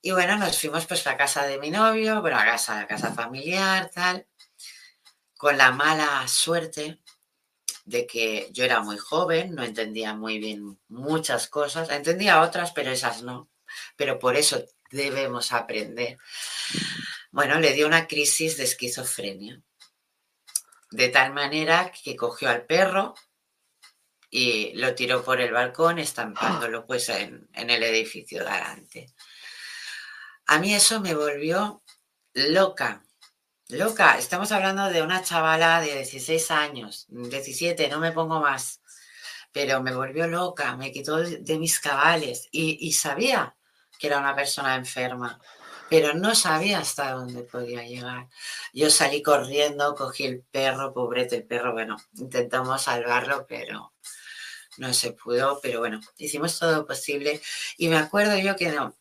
Speaker 1: Y bueno, nos fuimos pues a casa de mi novio, bueno, a casa, a casa familiar, tal con la mala suerte de que yo era muy joven, no entendía muy bien muchas cosas, entendía otras, pero esas no. Pero por eso debemos aprender. Bueno, le dio una crisis de esquizofrenia, de tal manera que cogió al perro y lo tiró por el balcón, estampándolo pues en, en el edificio de adelante. A mí eso me volvió loca, Loca, estamos hablando de una chavala de 16 años, 17, no me pongo más, pero me volvió loca, me quitó de mis cabales y, sabía que era una persona enferma, pero no sabía hasta dónde podía llegar. Yo salí corriendo, cogí el perro, pobrete el perro, bueno, intentamos salvarlo, pero no se pudo, pero bueno, hicimos todo lo posible y me acuerdo yo que no,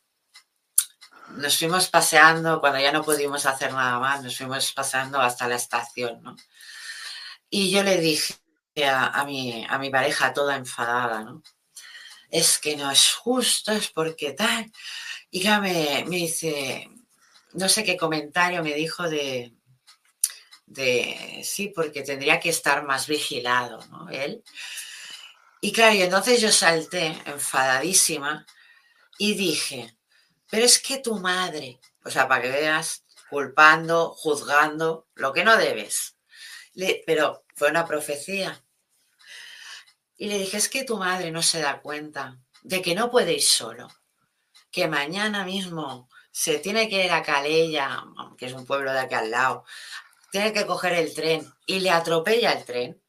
Speaker 1: nos fuimos paseando, cuando ya no pudimos hacer nada más, nos fuimos paseando hasta la estación, ¿no? Y yo le dije a, mi, a mi pareja toda enfadada, ¿no? Es que no es justo, es porque tal. Y ya me, me dice, no sé qué comentario me dijo de, de, sí, porque tendría que estar más vigilado, ¿no? Él. Y claro, y entonces yo salté enfadadísima y dije, pero es que tu madre, o sea, para que veas, culpando, juzgando, lo que no debes. pero fue una profecía. Y le dije, es que tu madre no se da cuenta de que no puede ir solo, que mañana mismo se tiene que ir a Calella, que es un pueblo de aquí al lado, tiene que coger el tren y le atropella el tren.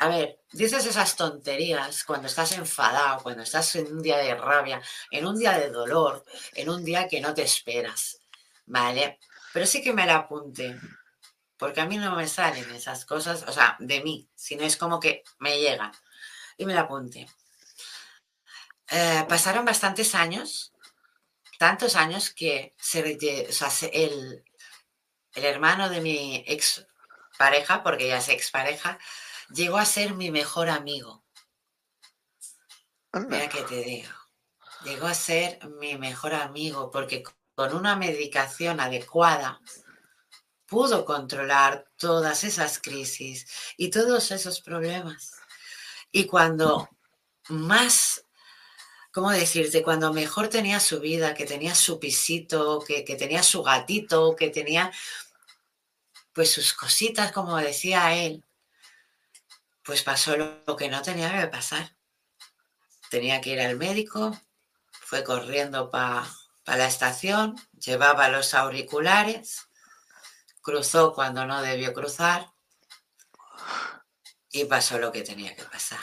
Speaker 1: A ver, dices esas tonterías cuando estás enfadado, cuando estás en un día de rabia, en un día de dolor, en un día que no te esperas, ¿vale? Pero sí que me la apunte, porque a mí no me salen esas cosas, o sea, de mí, sino es como que me llegan. Y me la apunte. eh, pasaron bastantes años, tantos años que se, el, el hermano de mi ex pareja, porque ya es ex pareja, llegó a ser mi mejor amigo. Mira que te digo. Llegó a ser mi mejor amigo porque con una medicación adecuada pudo controlar todas esas crisis y todos esos problemas. Y cuando más, ¿cómo decirte? Cuando mejor tenía su vida, que tenía su pisito, que, que tenía su gatito, que tenía pues sus cositas, como decía él, pues pasó lo que no tenía que pasar. Tenía que ir al médico, fue corriendo para la estación, llevaba los auriculares, cruzó cuando no debió cruzar y pasó lo que tenía que pasar.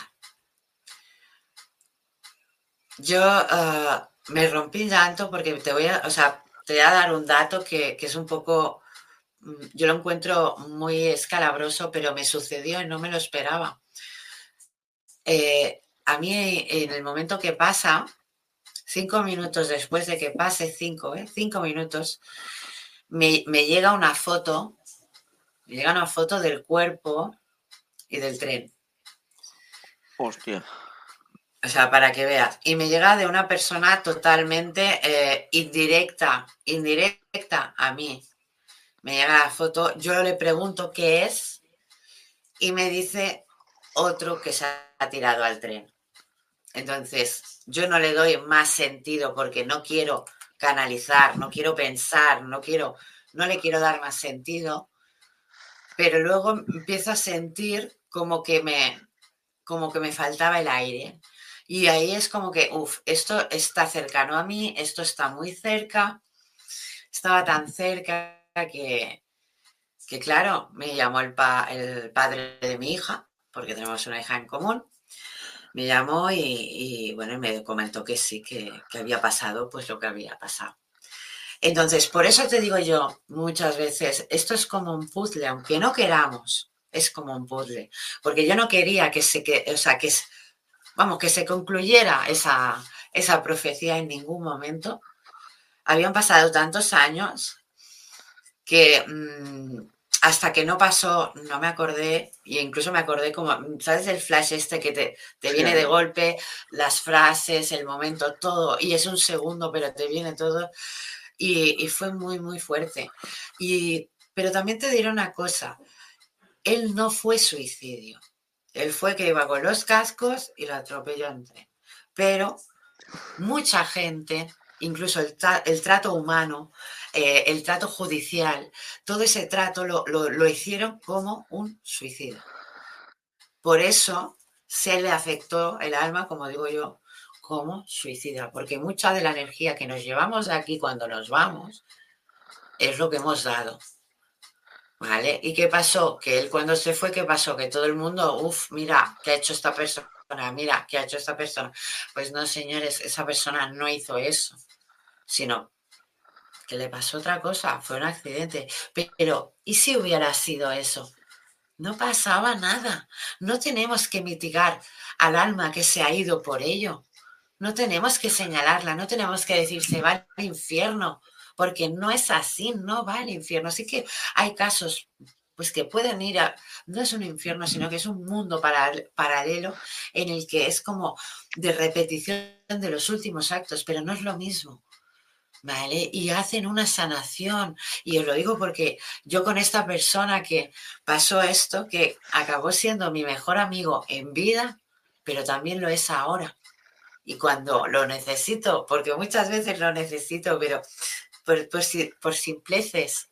Speaker 1: Yo eh, me rompí llanto porque te voy a, o sea, te voy a dar un dato que, que es un poco Mm, yo lo encuentro muy escalabroso, pero me sucedió y no me lo esperaba. Eh, a mí en el momento que pasa, cinco minutos después de que pase, cinco, ¿eh? cinco minutos, me, llega una foto, me llega una foto del cuerpo y del tren.
Speaker 2: Hostia.
Speaker 1: O sea, para que veas. Y me llega de una persona totalmente eh, indirecta, indirecta a mí me llega la foto, yo le pregunto qué es y me dice otro que se ha tirado al tren. Entonces, yo no le doy más sentido porque no quiero canalizar, no quiero pensar, no quiero, no le quiero dar más sentido, pero luego empiezo a sentir como que me, como que me faltaba el aire. Y ahí es como que, uff, esto está cercano a mí, esto está muy cerca, estaba tan cerca que, que claro, me llamó el, el padre de mi hija, porque tenemos una hija en común, me llamó y, bueno, me comentó que sí, que, había pasado pues lo que había pasado. Entonces, por eso te digo yo muchas veces, esto es como un puzzle, aunque no queramos, es como un puzzle, porque yo no quería que se, que, o sea, que, vamos, que se concluyera esa, esa profecía en ningún momento. Habían pasado tantos años que mm, hasta que no pasó, no me acordé, y incluso me acordé como, ¿sabes? El flash este que te, te viene de golpe, las frases, el momento, todo, y es un segundo, pero te viene todo, y, y fue muy, muy fuerte. Y, pero también te diré una cosa, él no fue suicidio, él fue que iba con los cascos y lo atropelló en tren, pero mucha gente incluso el, trato humano, eh, el trato judicial, todo ese trato lo, hicieron como un suicidio. Por eso se le afectó el alma, como digo yo, como suicida, porque mucha de la energía que nos llevamos de aquí cuando nos vamos es lo que hemos dado. ¿Vale? ¿Y qué pasó? Que él cuando se fue, ¿qué pasó? Que todo el mundo, uff, mira, ¿qué ha hecho esta persona? Mira, ¿qué ha hecho esta persona? Pues no, señores, esa persona no hizo eso sino que le pasó otra cosa, fue un accidente. Pero, ¿y si hubiera sido eso? No pasaba nada. No tenemos que mitigar al alma que se ha ido por ello. No tenemos que señalarla, no tenemos que decir se va al infierno, porque no es así, no va al infierno. Así que hay casos pues que pueden ir a, no es un infierno, sino que es un mundo paralelo en el que es como de repetición de los últimos actos, pero no es lo mismo. ¿Vale? Y hacen una sanación. Y os lo digo porque yo con esta persona que pasó esto, que acabó siendo mi mejor amigo en vida, pero también lo es ahora. Y cuando lo necesito, porque muchas veces lo necesito, pero por, simpleces,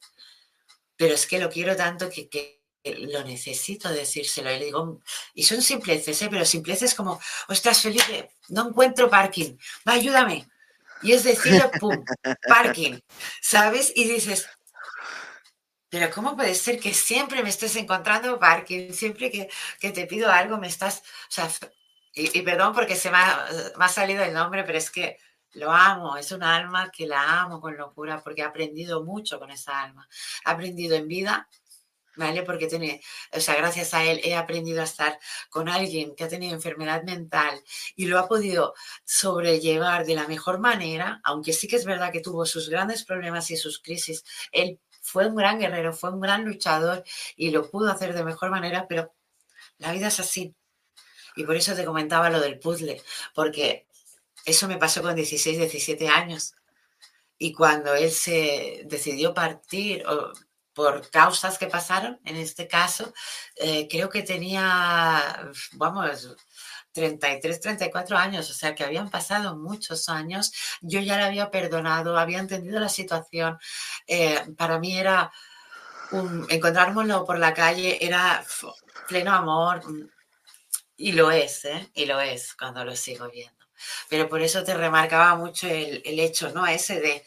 Speaker 1: pero es que lo quiero tanto que, que lo necesito decírselo. Y le digo, y son simpleces, ¿eh? pero simpleces como, ostras, Felipe, no encuentro parking, va, ayúdame y es decir, pum, parking, ¿sabes? Y dices, pero ¿cómo puede ser que siempre me estés encontrando parking? Siempre que, te pido algo me estás, o sea, y, perdón porque se me ha, me ha, salido el nombre, pero es que lo amo, es un alma que la amo con locura porque he aprendido mucho con esa alma. He aprendido en vida ¿vale? Porque tiene, o sea, gracias a él he aprendido a estar con alguien que ha tenido enfermedad mental y lo ha podido sobrellevar de la mejor manera, aunque sí que es verdad que tuvo sus grandes problemas y sus crisis. Él fue un gran guerrero, fue un gran luchador y lo pudo hacer de mejor manera, pero la vida es así. Y por eso te comentaba lo del puzzle, porque eso me pasó con 16, 17 años. Y cuando él se decidió partir, o por causas que pasaron, en este caso, eh, creo que tenía, vamos, 33, 34 años, o sea que habían pasado muchos años, yo ya le había perdonado, había entendido la situación, eh, para mí era, un, encontrármelo por la calle era pleno amor, y lo es, ¿eh? y lo es cuando lo sigo viendo. Pero por eso te remarcaba mucho el, el hecho, ¿no? Ese de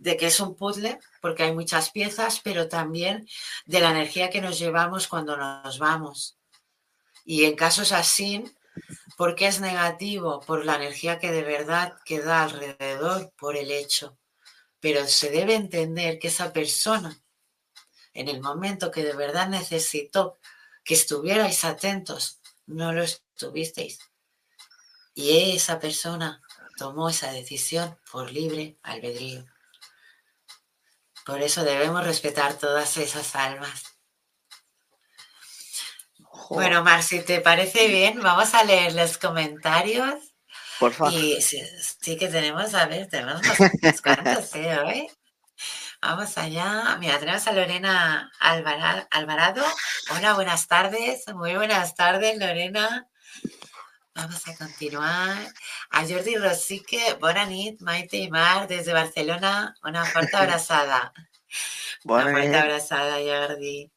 Speaker 1: de que es un puzzle, porque hay muchas piezas, pero también de la energía que nos llevamos cuando nos vamos. Y en casos así, ¿por qué es negativo? Por la energía que de verdad queda alrededor, por el hecho. Pero se debe entender que esa persona, en el momento que de verdad necesitó que estuvierais atentos, no lo estuvisteis. Y esa persona tomó esa decisión por libre albedrío. Por eso debemos respetar todas esas almas. Bueno, Mar, si te parece bien, vamos a leer los comentarios.
Speaker 2: Por favor.
Speaker 1: Y sí, que tenemos, a ver, tenemos unos *laughs* cuantos ¿eh? hoy. Vamos allá. Mira, tenemos a Lorena Alvarado. Hola, buenas tardes. Muy buenas tardes, Lorena. Vamos a continuar. A Jordi Rosique, bona nit, Maite y Mar, desde Barcelona, una fuerte *laughs* abrazada. una fuerte abrazada, Jordi.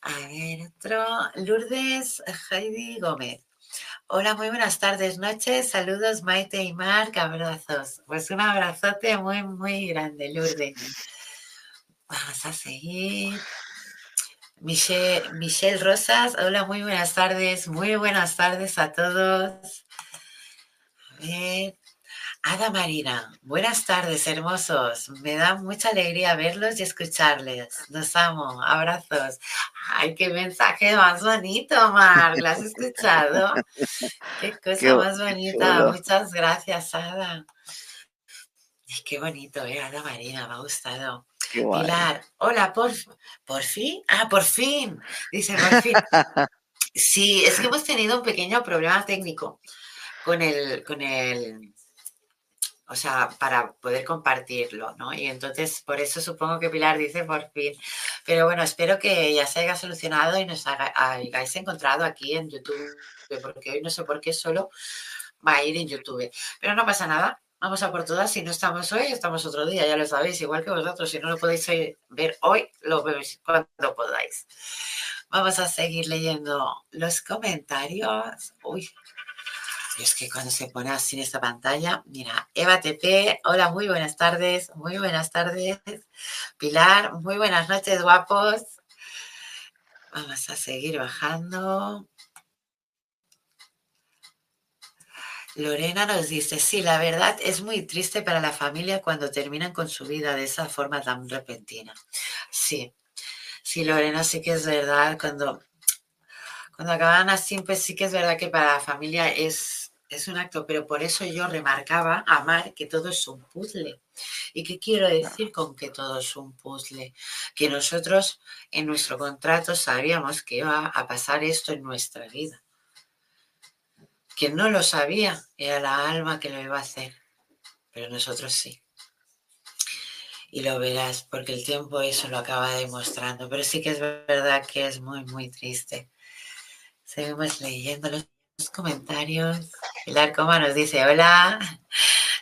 Speaker 1: A ver, otro. Lourdes Heidi Gómez. Hola, muy buenas tardes, noches. Saludos, Maite y Marc. Abrazos. Pues un abrazote muy, muy grande, Lourdes. Vamos a seguir. Michelle, Michelle Rosas, hola, muy buenas tardes, muy buenas tardes a todos. A ver, Ada Marina, buenas tardes, hermosos. Me da mucha alegría verlos y escucharles. Los amo, abrazos. Ay, qué mensaje más bonito, Mar. ¿Lo has escuchado? Qué *laughs* cosa más bonita. Muchas gracias, Ada. qué bonito, eh, Ada Marina, me ha gustado. Pilar, hola, por, por fin. Ah, por fin. Dice, por fin. *laughs* Sí, es que hemos tenido un pequeño problema técnico con el, con el, o sea, para poder compartirlo, ¿no? Y entonces, por eso supongo que Pilar dice por fin. Pero bueno, espero que ya se haya solucionado y nos hayáis encontrado aquí en YouTube, porque hoy no sé por qué solo va a ir en YouTube. Pero no pasa nada, Vamos a por todas. Si no estamos hoy, estamos otro día, ya lo sabéis, igual que vosotros. Si no lo podéis ver hoy, lo veis cuando podáis. Vamos a seguir leyendo los comentarios. Uy, es que cuando se pone así en esta pantalla, mira, Eva TP, hola, muy buenas tardes, muy buenas tardes. Pilar, muy buenas noches, guapos. Vamos a seguir bajando. Lorena nos dice, sí, la verdad es muy triste para la familia cuando terminan con su vida de esa forma tan repentina. Sí, sí, Lorena, sí que es verdad, cuando, cuando acaban así, pues sí que es verdad que para la familia es, es un acto, pero por eso yo remarcaba, Amar, que todo es un puzzle. ¿Y qué quiero decir con que todo es un puzzle? Que nosotros en nuestro contrato sabíamos que iba a pasar esto en nuestra vida quien no lo sabía era la alma que lo iba a hacer, pero nosotros sí. Y lo verás, porque el tiempo eso lo acaba demostrando. Pero sí que es verdad que es muy, muy triste. Seguimos leyendo los comentarios. Pilar Coma nos dice, hola,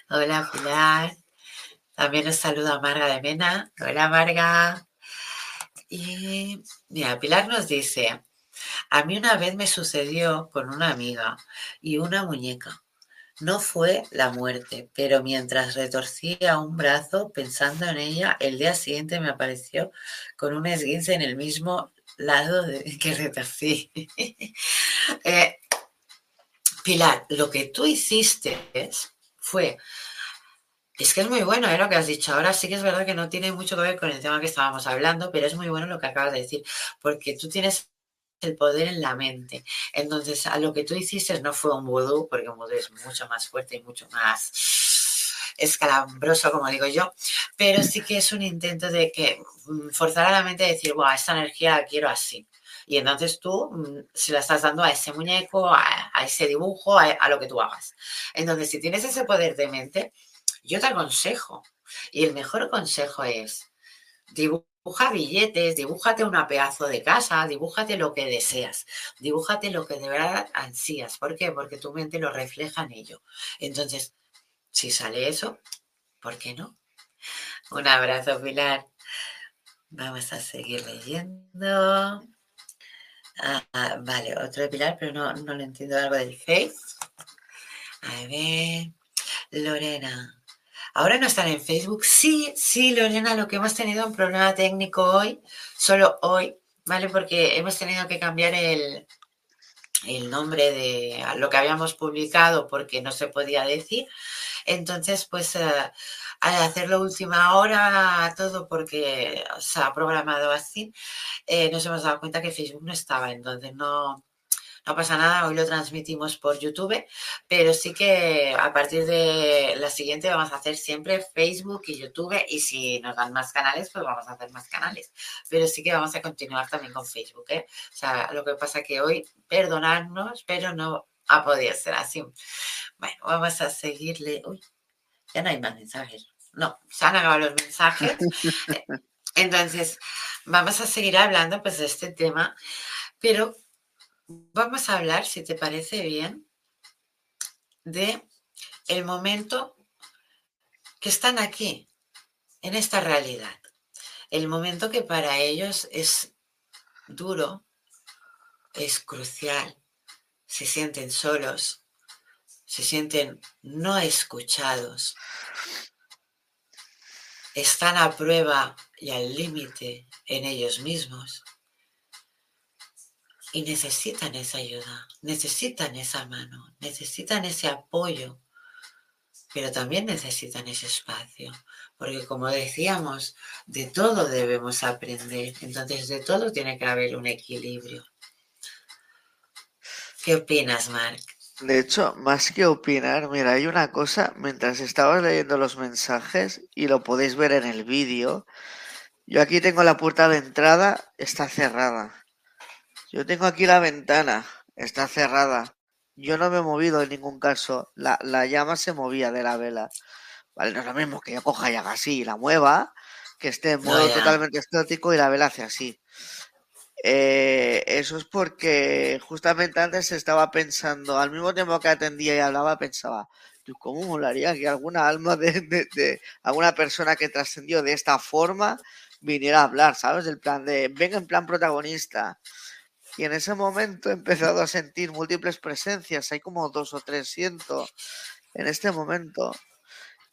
Speaker 1: hola Pilar. También nos saluda Marga de Mena. Hola Marga. Y mira, Pilar nos dice, a mí una vez me sucedió con una amiga y una muñeca. No fue la muerte, pero mientras retorcía un brazo pensando en ella, el día siguiente me apareció con un esguince en el mismo lado *laughs* que retorcí. *laughs* Eh, Pilar, lo que tú hiciste fue Es que es muy bueno ¿eh? lo que has dicho. Ahora sí que es verdad que no tiene mucho que ver con el tema que estábamos hablando, pero es muy bueno lo que acabas de decir, porque tú tienes el poder en la mente. Entonces, a lo que tú hiciste no fue un vudú, porque un vudú es mucho más fuerte y mucho más escalambroso, como digo yo, pero sí que es un intento de que mm, forzar a la mente a decir, wow, esta energía la quiero así. Y entonces tú mm, se la estás dando a ese muñeco, a, ese dibujo, a, lo que tú hagas. Entonces, si tienes ese poder de mente, yo te aconsejo, y el mejor consejo es, dibuja billetes, dibújate una pedazo de casa, dibújate lo que deseas, dibújate lo que de verdad ansías. ¿Por qué? Porque tu mente lo refleja en ello. Entonces, si sale eso, ¿por qué no? Un abrazo, Pilar. Vamos a seguir leyendo. Ah, vale, otro de Pilar, pero no, no entiendo algo del Face. A ver, Lorena. Ahora no están en Facebook. Sí, sí, Lorena, lo que hemos tenido un problema técnico hoy, solo hoy, ¿vale? Porque hemos tenido que cambiar el, el nombre de lo que habíamos publicado porque no se podía decir. Entonces, pues eh, al hacerlo última hora, todo porque se ha programado así, eh, nos hemos dado cuenta que Facebook no estaba, entonces no, no pasa nada, hoy lo transmitimos por YouTube, pero sí que a partir de la siguiente vamos a hacer siempre Facebook y YouTube y si nos dan más canales, pues vamos a hacer más canales. Pero sí que vamos a continuar también con Facebook. ¿eh? O sea, lo que pasa que hoy, perdonadnos, pero no ha podido ser así. Bueno, vamos a seguirle. Uy, ya no hay más mensajes. No, se han acabado los mensajes. *laughs* Entonces, vamos a seguir hablando pues de este tema, pero vamos a hablar, si te parece bien, de el momento que están aquí, en esta realidad. El momento que para ellos es duro, es crucial, se sienten solos, se sienten no escuchados, están a prueba y al límite en ellos mismos y necesitan esa ayuda, necesitan esa mano, necesitan ese apoyo, pero también necesitan ese espacio, porque como decíamos, de todo debemos aprender, entonces de todo tiene que haber un equilibrio. ¿Qué opinas, Mark?
Speaker 2: De hecho, más que opinar, mira, hay una cosa, mientras estabas leyendo los mensajes, y lo podéis ver en el vídeo, yo aquí tengo la puerta de entrada, está cerrada. Yo tengo aquí la ventana, está cerrada. Yo no me he movido en ningún caso. La, llama se movía de la vela. Vale, no es lo mismo que yo coja y haga así y la mueva, que esté en modo totalmente estático y la vela hace así. Eh, eso es porque justamente antes estaba pensando, al mismo tiempo que atendía y hablaba, pensaba, ¿cómo molaría que alguna alma de, de alguna persona que trascendió de esta forma viniera a hablar, ¿sabes? Del plan de, venga en plan protagonista y en ese momento he empezado a sentir múltiples presencias, hay como dos o tres siento en este momento.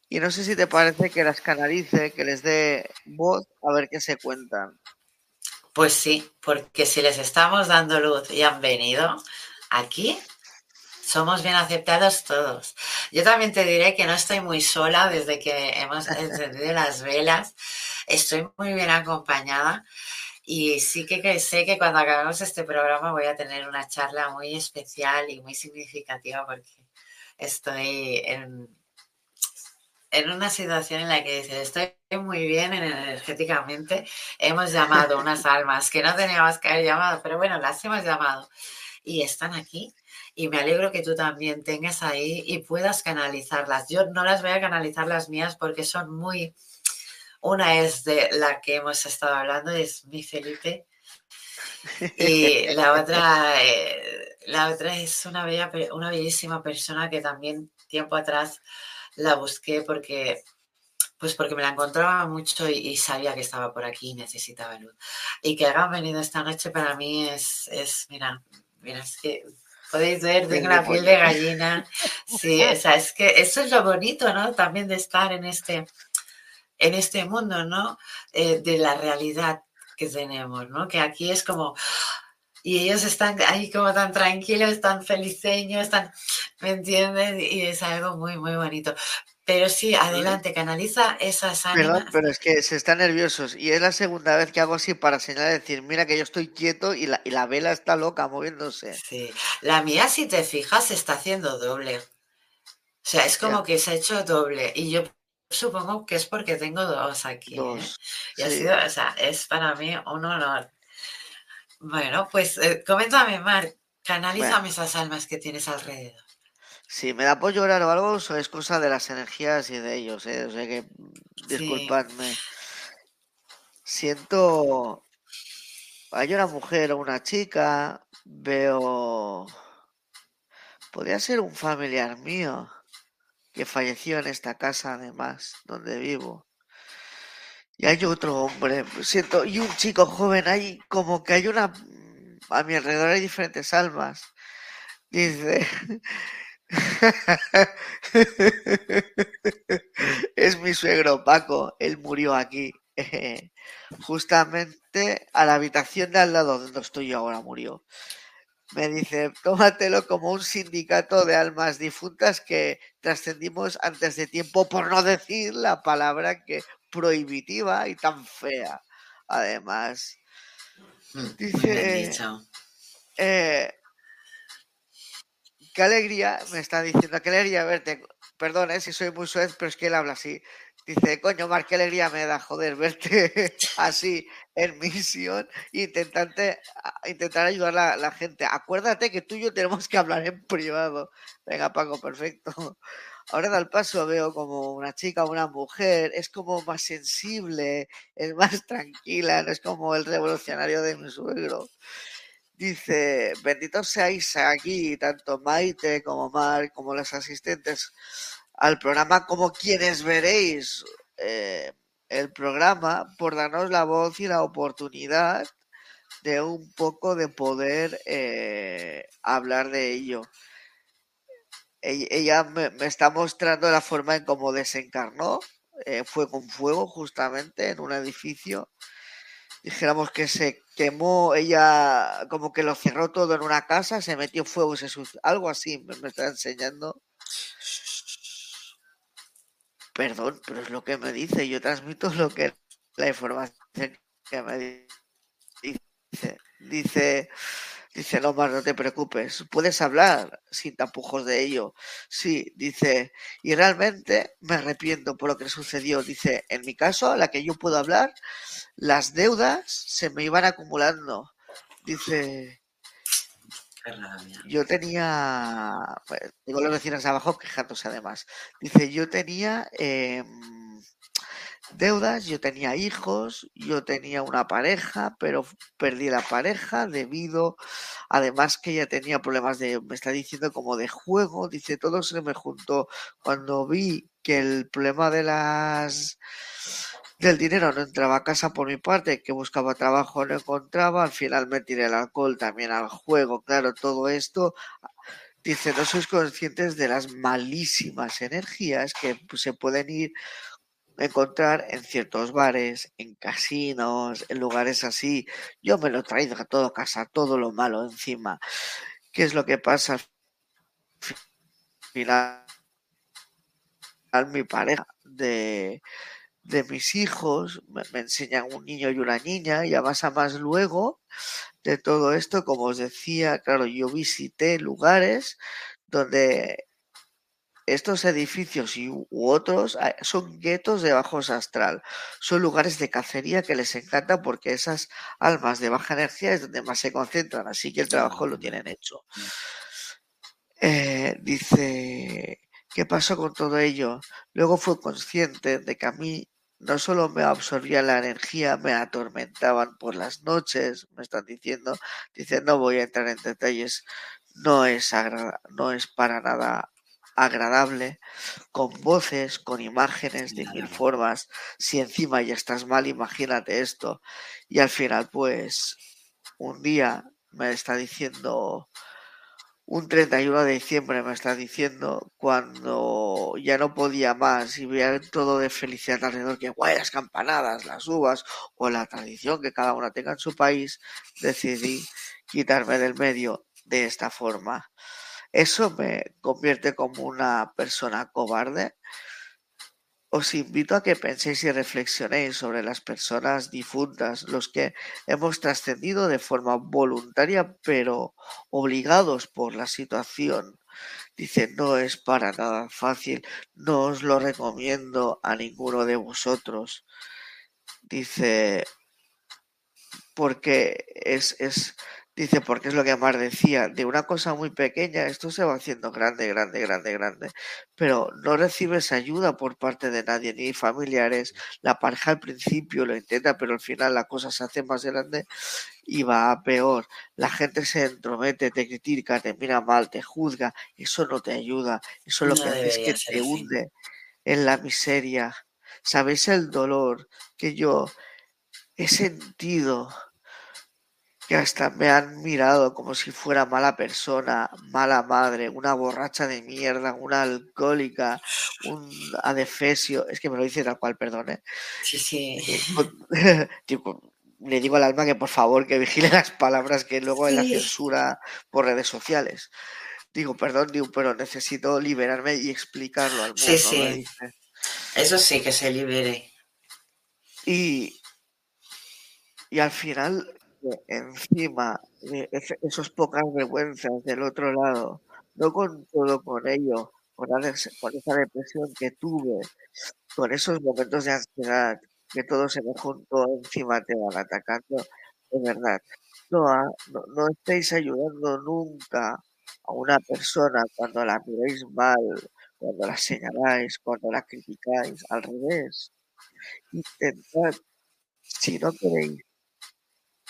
Speaker 2: Y no sé si te parece que las canalice, que les dé voz a ver qué se cuentan.
Speaker 1: Pues sí, porque si les estamos dando luz y han venido aquí, somos bien aceptados todos. Yo también te diré que no estoy muy sola desde que hemos encendido las velas. Estoy muy bien acompañada y sí que, sé que cuando acabemos este programa voy a tener una charla muy especial y muy significativa porque estoy en, en una situación en la que dices, estoy muy bien energéticamente, hemos llamado unas *laughs* almas que no teníamos que haber llamado, pero bueno, las hemos llamado y están aquí. Y me alegro que tú también tengas ahí y puedas canalizarlas. Yo no las voy a canalizar las mías porque son muy, una es de la que hemos estado hablando, es mi Felipe. *laughs* Y la otra, eh, la otra es una, bella, una bellísima persona que también tiempo atrás la busqué porque, pues porque me la encontraba mucho y, sabía que estaba por aquí y necesitaba luz. Y que hagan venido esta noche para mí es, es mira, mira, es que podéis ver, tengo la piel de gallina. Sí, o sea, es que eso es lo bonito, ¿no? También de estar en este en este mundo, ¿no? Eh, de la realidad que tenemos, ¿no? Que aquí es como, y ellos están ahí como tan tranquilos, tan feliceños, tan, ¿me entiendes? Y es algo muy, muy bonito. Pero sí, adelante, canaliza esas ánimas.
Speaker 2: Perdón, pero es que se están nerviosos y es la segunda vez que hago así para señalar, decir, mira que yo estoy quieto y la, y la vela está loca moviéndose.
Speaker 1: Sí, la mía, si te fijas, se está haciendo doble. O sea, es como que se ha hecho doble y yo supongo que es porque tengo dos aquí. ¿eh?
Speaker 2: Dos.
Speaker 1: Y ha sido, o sea, es para mí un honor. Bueno, pues eh, coméntame, Mar, canalízame esas almas que tienes alrededor.
Speaker 2: Si me da por llorar o algo, eso es cosa de las energías y de ellos, ¿eh? O sea que,
Speaker 1: Sí.
Speaker 2: disculpadme. Siento... Hay una mujer o una chica, veo... Podría ser un familiar mío que falleció en esta casa, además, donde vivo. Y hay otro hombre, siento, y un chico joven, hay como que hay una... A mi alrededor hay diferentes almas. Dice... *laughs* Es mi suegro Paco, él murió aquí. *laughs* Justamente a la habitación de al lado donde estoy yo ahora murió. Me dice, tómatelo como un sindicato de almas difuntas que trascendimos antes de tiempo, por no decir la palabra que prohibitiva y tan fea. Además,
Speaker 1: Mm, bien
Speaker 2: dice, eh, qué alegría, me está diciendo, qué alegría verte. Perdón, eh, si soy muy suez, pero es que él habla así. Dice, coño, Mar, qué alegría me da, joder, verte *laughs* así en misión, intentante, intentar ayudar a la, gente. Acuérdate que tú y yo tenemos que hablar en privado. Venga, Paco, perfecto. *laughs* Ahora da el paso, veo como una chica una mujer, es como más sensible, es más *laughs* tranquila, no es como el revolucionario de mi suegro. Dice, benditos seáis aquí, tanto Maite como Mar, como los asistentes al programa, como quienes veréis eh, el programa, por darnos la voz y la oportunidad de un poco de poder eh, hablar de ello. Ella, me, está mostrando la forma en cómo desencarnó, eh, fue con fuego justamente en un edificio dijéramos que se quemó, ella como que lo cerró todo en una casa, se metió fuego se algo así me está enseñando. Perdón, pero es lo que me dice, yo transmito lo que la información que me di- dice. Dice, dice, no más, no te preocupes, puedes hablar sin tapujos de ello. Sí, dice, y realmente me arrepiento por lo que sucedió. Dice, en mi caso, la que yo puedo hablar, las deudas se me iban acumulando. Dice. Yo tenía, pues, tengo los vecinos abajo quejándose además. Dice, yo tenía em, deudas, yo tenía hijos, yo tenía una pareja, pero perdí la pareja debido, además que ella tenía problemas de, me está diciendo como de juego, dice, todo se me juntó. Cuando vi que el problema de las del dinero no entraba a casa por mi parte, que buscaba trabajo no encontraba, al final me tiré el alcohol también al juego, claro, todo esto. Dice, no sois conscientes de las malísimas energías que pues, se pueden ir a encontrar en ciertos bares, en casinos, en lugares así. Yo me lo traigo a todo casa, todo lo malo encima. ¿Qué es lo que pasa? Al final, mi pareja de, de mis hijos me, enseñan un niño y una niña y a más a más luego de todo esto, como os decía, claro, yo visité lugares donde estos edificios y u otros ah, son guetos de bajos astral, son lugares de cacería que les encanta porque esas almas de baja energía es donde más se concentran, así que el trabajo lo tienen hecho. Eh, dice, ¿qué pasó con todo ello? Luego fue consciente de que a mí no solo me absorbía la energía, me atormentaban por las noches, me están diciendo, dice, no voy a entrar en detalles, no es, no es para nada agradable, con voces, con imágenes de mil formas, si encima ya estás mal, imagínate esto. Y al final, pues, un día me está diciendo, un 31 de diciembre me está diciendo, cuando ya no podía más y veía todo de felicidad alrededor, que guay, las campanadas, las uvas o la tradición que cada una tenga en su país, decidí quitarme del medio de esta forma. ¿Eso me convierte como una persona cobarde? Os invito a que penséis y reflexionéis sobre las personas difuntas, los que hemos trascendido de forma voluntaria pero obligados por la situación. Dice, no es para nada fácil, no os lo recomiendo a ninguno de vosotros. Dice, porque es, es, Dice, porque es lo que Amar decía, de una cosa muy pequeña esto se va haciendo grande, grande, grande, grande, pero no recibes ayuda por parte de nadie, ni familiares. La pareja al principio lo intenta, pero al final la cosa se hace más grande y va a peor. La gente se entromete, te critica, te mira mal, te juzga. Eso no te ayuda, eso lo que hace es que te hunde en la miseria. ¿Sabéis el dolor que yo he sentido? Que hasta me han mirado como si fuera mala persona, mala madre, una borracha de mierda, una alcohólica, un adefesio. Es que me lo dice tal cual, perdón. ¿eh?
Speaker 1: Sí, sí. *laughs*
Speaker 2: Le digo al alma que por favor que vigile las palabras que luego en la censura por redes sociales. Digo, perdón, digo, pero necesito liberarme y explicarlo al mundo.
Speaker 1: Sí, sí. Eso sí, que se libere.
Speaker 2: Y, y al final encima de esos pocas vergüenzas del otro lado, no con todo con ello, con, esa depresión que tuve, con esos momentos de ansiedad, que todo se me juntó encima te van atacando, de verdad, no, no, no estáis ayudando nunca a una persona cuando la miráis mal, cuando la señaláis, cuando la criticáis, al revés. Intentad, si no queréis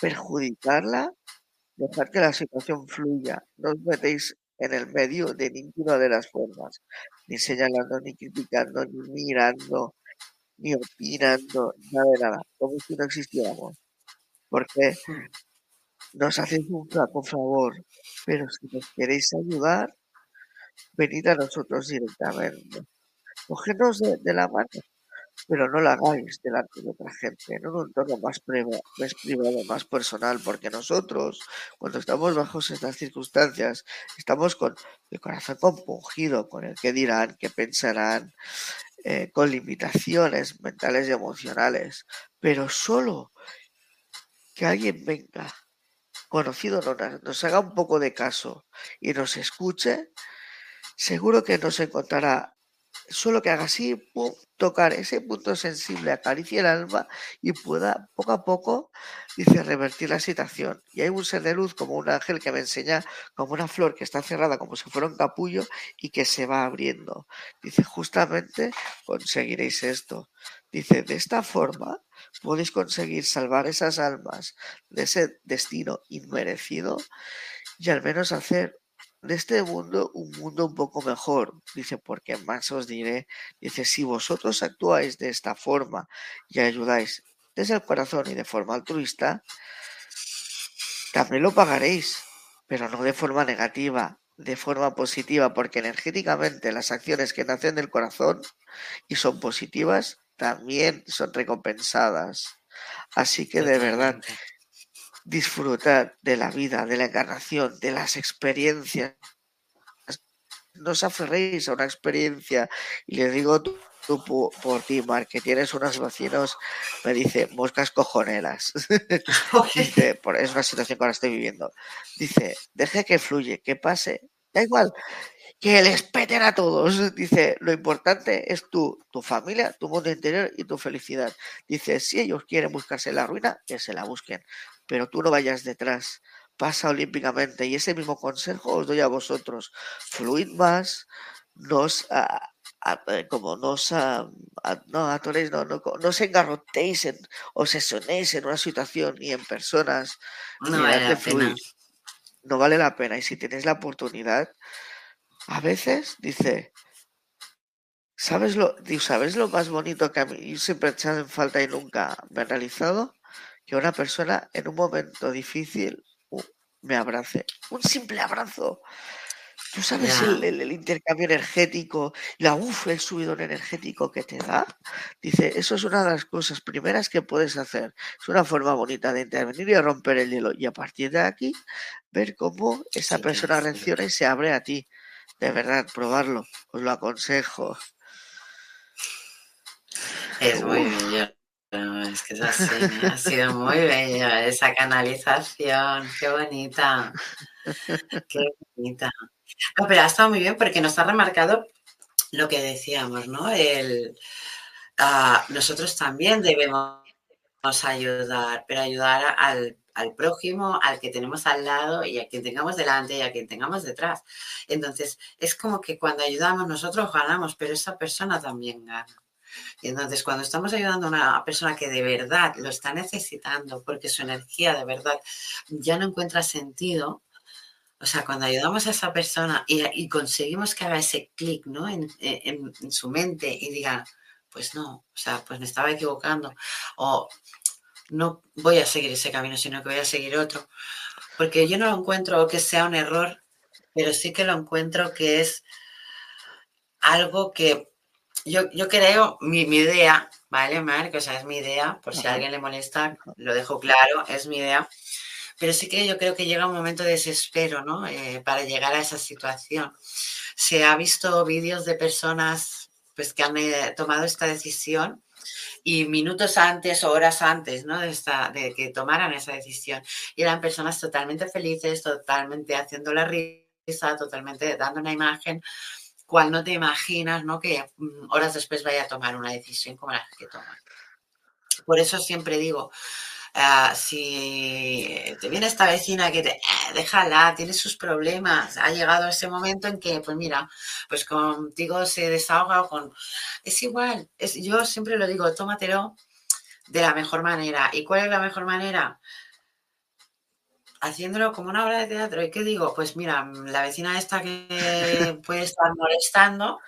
Speaker 2: perjudicarla, dejar que la situación fluya, no os metéis en el medio de ninguna de las formas, ni señalando, ni criticando, ni mirando, ni opinando, nada de nada, como si no existiéramos. Porque nos hacéis un flaco favor, pero si nos queréis ayudar, venid a nosotros directamente. Cogednos de la mano pero no la hagáis delante de otra gente, en un entorno más, privado, más personal, porque nosotros, cuando estamos bajo estas circunstancias, estamos con el corazón compungido con el que dirán, qué pensarán, eh, con limitaciones mentales y emocionales, pero solo que alguien venga, conocido, nos haga un poco de caso y nos escuche, seguro que nos encontrará. Solo que haga así, pum, tocar ese punto sensible, acaricie el alma y pueda poco a poco, dice, revertir la situación. Y hay un ser de luz como un ángel que me enseña como una flor que está cerrada como si fuera un capullo y que se va abriendo. Dice, justamente conseguiréis esto. Dice, de esta forma podéis conseguir salvar esas almas de ese destino inmerecido y al menos hacer de este mundo un mundo un poco mejor. Dice, porque más os diré, dice, si vosotros actuáis de esta forma y ayudáis desde el corazón y de forma altruista, también lo pagaréis, pero no de forma negativa, de forma positiva, porque energéticamente las acciones que nacen del corazón y son positivas también son recompensadas. Así que de verdad, disfrutar de la vida, de la encarnación, de las experiencias. No os aferréis a una experiencia. Y le digo tú, por, ti, Mar, que tienes unos vecinos, me dice, moscas cojoneras. *laughs* *laughs* dice, por, es una situación que ahora estoy viviendo. Dice, deje que fluye, que pase. Da igual, que les peten a todos. Dice, lo importante es tú, tu familia, tu mundo interior y tu felicidad. Dice, si ellos quieren buscarse la ruina, que se la busquen pero tú no vayas detrás, pasa olímpicamente. Y ese mismo consejo os doy a vosotros. Fluid más, eh, como no atoréis, no, no, no os engarrotéis, en, obsesionéis en una situación y en personas.
Speaker 1: No vale la pena.
Speaker 2: No vale la pena. Y si tenéis la oportunidad, a veces dice, ¿sabes lo, ¿sabes lo más bonito que a mí siempre he echado en falta y nunca me he realizado? Que una persona en un momento difícil uh, me abrace. Un simple abrazo. ¿Tú sabes el, intercambio energético, la uf, el subidón energético que te da? Dice, eso es una de las cosas primeras que puedes hacer. Es una forma bonita de intervenir y romper el hielo. Y a partir de aquí, ver cómo esa persona reacciona y se abre a ti. De verdad, probarlo. Os lo aconsejo.
Speaker 1: Es muy bello. Es que es así, ha sido muy bello esa canalización, qué bonita, qué bonita. pero ha estado muy bien porque nos ha remarcado lo que decíamos, ¿no? Ah, nosotros también debemos ayudar, pero ayudar al, prójimo, al que tenemos al lado y a quien tengamos delante y a quien tengamos detrás. Entonces, es como que cuando ayudamos nosotros ganamos, pero esa persona también gana. Y entonces, cuando estamos ayudando a una persona que de verdad lo está necesitando, porque su energía de verdad ya no encuentra sentido, o sea, cuando ayudamos a esa persona y, conseguimos que haga ese clic ¿no? En, su mente y diga, pues no, o sea, pues me estaba equivocando, o no voy a seguir ese camino, sino que voy a seguir otro. Porque yo no lo encuentro que sea un error, pero sí que lo encuentro que es algo que yo, yo creo, mi, idea, ¿vale, Marc? O sea, es mi idea, por si a alguien le molesta, lo dejo claro, es mi idea. Pero sí que yo creo que llega un momento de desespero, ¿no? Eh, para llegar a esa situación. Se ha visto vídeos de personas pues, que han eh, tomado esta decisión y minutos antes o horas antes ¿no? de, esta, de que tomaran esa decisión. Y eran personas totalmente felices, totalmente haciendo la risa, totalmente dando una imagen cual no te imaginas, ¿no? Que mm, horas después vaya a tomar una decisión como la que toman. Por eso siempre digo, ah, si te viene esta vecina que te, eh, déjala, tiene sus problemas, ha llegado ese momento en que, pues mira, pues contigo se desahoga o con... Es igual, es, yo siempre lo digo, tómatelo de la mejor manera. ¿Y cuál es la mejor manera? Haciéndolo como una obra de teatro. ¿Y qué digo? Pues mira, la vecina esta que *laughs* puede estar molestando,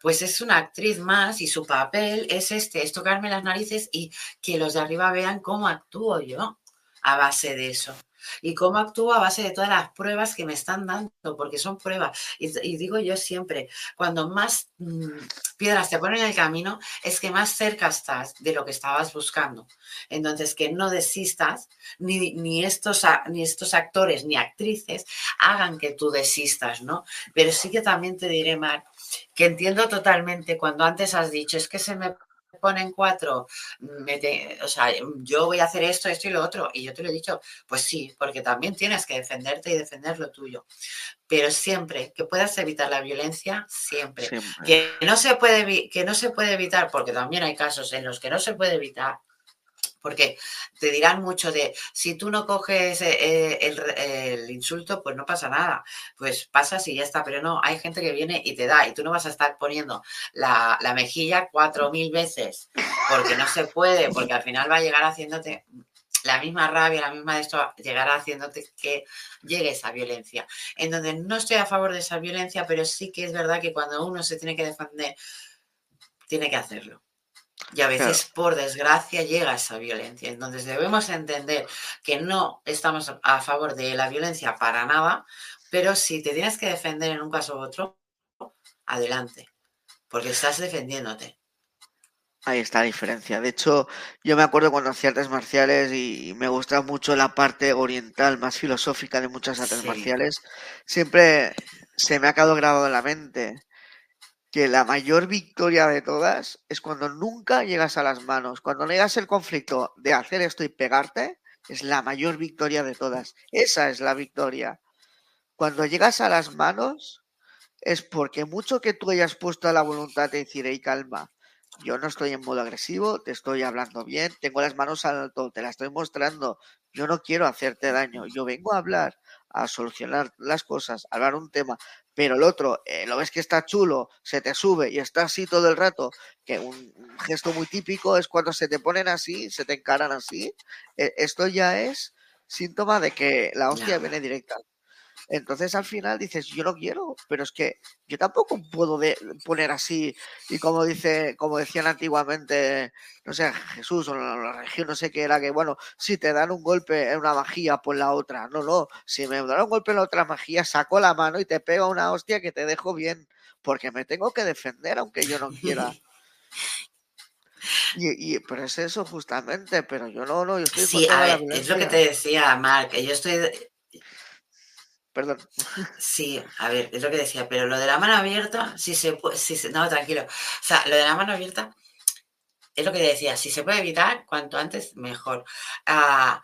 Speaker 1: pues es una actriz más y su papel es este, es tocarme las narices y que los de arriba vean cómo actúo yo a base de eso y cómo actúo a base de todas las pruebas que me están dando, porque son pruebas. Y, digo yo siempre, cuando más mm, piedras te ponen en el camino, es que más cerca estás de lo que estabas buscando. Entonces, que no desistas, ni, ni, estos, ni estos actores ni actrices hagan que tú desistas, ¿no? Pero sí que también te diré, Mar, que entiendo totalmente cuando antes has dicho, es que se me ponen cuatro, o sea, yo voy a hacer esto, esto y lo otro. Y yo te lo he dicho, pues sí, porque también tienes que defenderte y defender lo tuyo. Pero siempre que puedas evitar la violencia, siempre. Que, no se puede, que no se puede evitar, porque también hay casos en los que no se puede evitar, porque te dirán mucho de, si tú no coges eh, el, insulto, pues no pasa nada, pues pasas y ya está, pero no, hay gente que viene y te da y tú no vas a estar poniendo la, mejilla cuatro mil veces, porque no se puede, porque al final va a llegar haciéndote la misma rabia, la misma de esto, llegará haciéndote que llegue esa violencia. En donde no estoy a favor de esa violencia, pero sí que es verdad que cuando uno se tiene que defender, tiene que hacerlo. Y a veces, por desgracia, llega esa violencia. Entonces debemos entender que no estamos a favor de la violencia para nada, pero si te tienes que defender en un caso u otro, adelante, porque estás defendiéndote.
Speaker 2: Ahí está la diferencia. De hecho, yo me acuerdo cuando hacía artes marciales y me gusta mucho la parte oriental, más filosófica de muchas artes marciales, siempre se me ha quedado grabado en la mente que la mayor victoria de todas es cuando nunca llegas a las manos. Cuando negas el conflicto de hacer esto y pegarte, es la mayor victoria de todas. Esa es la victoria. Cuando llegas a las manos, es porque mucho que tú hayas puesto a la voluntad de decir, hey, calma, yo no estoy en modo agresivo, te estoy hablando bien, tengo las manos al alto, te las estoy mostrando, yo no quiero hacerte daño, yo vengo a hablar, a solucionar las cosas, a hablar un tema, pero el otro eh, lo ves que está chulo, se te sube y está así todo el rato, que un, gesto muy típico es cuando se te ponen así, se te encaran así, e, esto ya es síntoma de que la hostia viene directa. Entonces al final dices, yo no quiero, pero es que yo tampoco puedo poner así. Y como dice, como decían antiguamente, no sé, Jesús o la, región, no sé qué era, que bueno, si te dan un golpe en una magia, pues la otra. No, no, si me dan un golpe en la otra magia, saco la mano y te pego una hostia que te dejo bien, porque me tengo que defender aunque yo no quiera. *laughs* Y, pero es eso justamente, pero yo no, no, yo estoy
Speaker 1: Sí, a ver, es lo que te decía, Mark, yo estoy
Speaker 2: Perdón.
Speaker 1: Sí, a ver, es lo que decía, pero lo de la mano abierta, si se puede, si no, tranquilo. O sea, lo de la mano abierta es lo que decía, si se puede evitar, cuanto antes, mejor. Ah,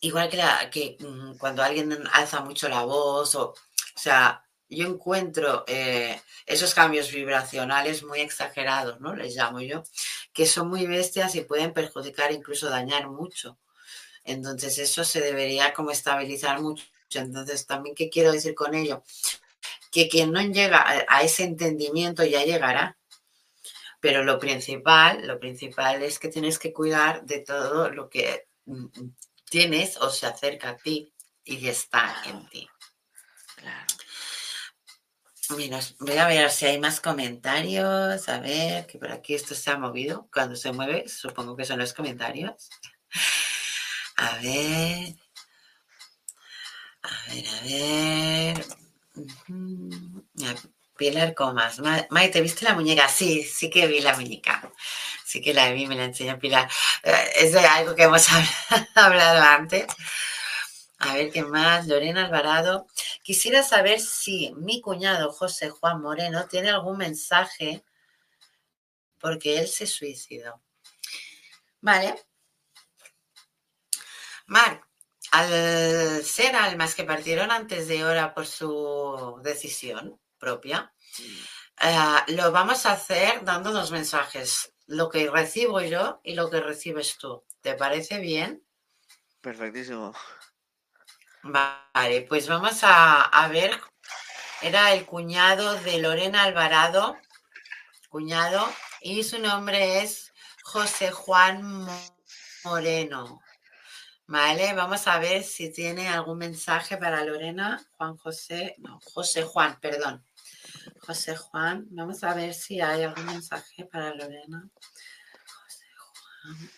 Speaker 1: igual que, que mm, cuando alguien alza mucho la voz, o, o sea, yo encuentro eh, esos cambios vibracionales muy exagerados, ¿no? Les llamo yo, que son muy bestias y pueden perjudicar, incluso dañar mucho. Entonces eso se debería como estabilizar mucho entonces, también, ¿qué quiero decir con ello? Que quien no llega a, ese entendimiento ya llegará. Pero lo principal, lo principal es que tienes que cuidar de todo lo que mm, tienes o se acerca a ti y está en ti. Claro. voy a ver si hay más comentarios. A ver, que por aquí esto se ha movido. Cuando se mueve, supongo que son los comentarios. A ver. A ver, a ver. Pilar Comas. Maite, ¿viste la muñeca? Sí, sí que vi la muñeca. Sí que la vi, me la enseñó Pilar. Eh, es de algo que hemos *laughs* hablado antes. A ver qué más. Lorena Alvarado. Quisiera saber si mi cuñado José Juan Moreno tiene algún mensaje porque él se suicidó. Vale. Marc, al ser almas que partieron antes de hora por su decisión propia, eh, lo vamos a hacer dando dos mensajes, lo que recibo yo y lo que recibes tú. ¿Te parece bien?
Speaker 2: Perfectísimo.
Speaker 1: Vale, pues vamos a, a ver. Era el cuñado de Lorena Alvarado, cuñado, y su nombre es José Juan Moreno. Vale, vamos a ver si tiene algún mensaje para Lorena. Juan José, no, José Juan, perdón. José Juan, vamos a ver si hay algún mensaje para Lorena. José Juan.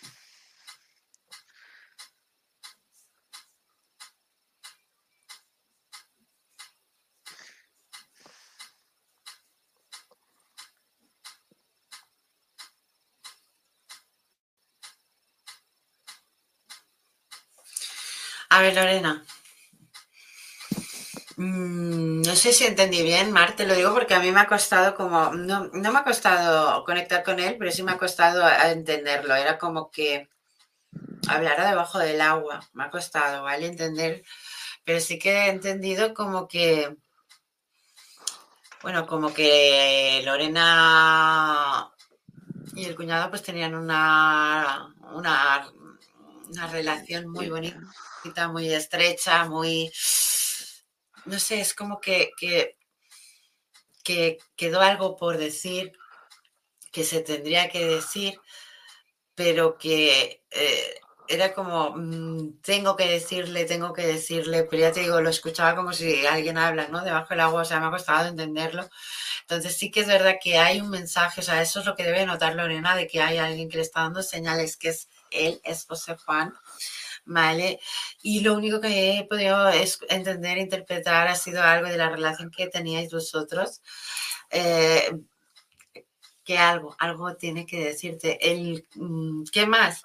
Speaker 1: A ver, Lorena. Mm, no sé si entendí bien, Mar, te lo digo porque a mí me ha costado como, no, me ha costado conectar con él, pero sí me ha costado entenderlo. Era como que hablara debajo del agua, me ha costado, ¿vale? Entender, pero sí que he entendido como que, bueno, como que Lorena y el cuñado pues tenían una, una, una relación muy bonita muy estrecha, muy, no sé, es como que, que, quedó algo por decir que se tendría que decir, pero que eh, era como, mm, tengo que decirle, tengo que decirle, pero ya te digo, lo escuchaba como si alguien habla, ¿no? Debajo del agua, o sea, me ha costado entenderlo. Entonces sí que es verdad que hay un mensaje, o sea, eso es lo que debe notar Lorena, de que hay alguien que le está dando señales, que es es José Juan, ¿vale? Y lo único que he podido entender, interpretar, ha sido algo de la relación que teníais vosotros. Eh, que algo, algo tiene que decirte. El, mm, ¿Qué más?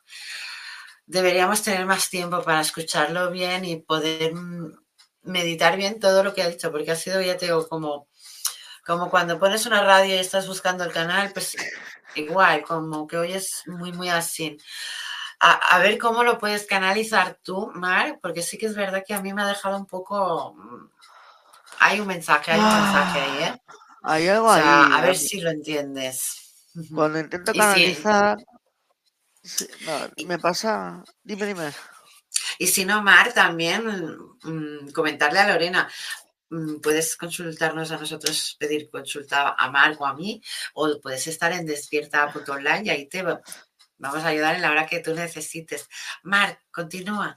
Speaker 1: Deberíamos tener más tiempo para escucharlo bien y poder mm, meditar bien todo lo que ha dicho, porque ha sido, ya te digo, como, como cuando pones una radio y estás buscando el canal, pues igual, como que oyes muy, muy así a, ver cómo lo puedes canalizar tú, Mar, porque sí que es verdad que a mí me ha dejado un poco... Mm, hay un mensaje, hay un mensaje ahí, ¿eh?
Speaker 2: Hay algo ahí. A
Speaker 1: ver si lo entiendes.
Speaker 2: Cuando intento canalizar... me pasa... Dime, dime.
Speaker 1: Y si no, Mar, también mm, comentarle a Lorena, mm, puedes consultarnos a nosotros, pedir consulta a Mar o a mí, o puedes estar en despierta.online y ahí te Vamos a ayudar en la hora que tú necesites. Mar, continúa.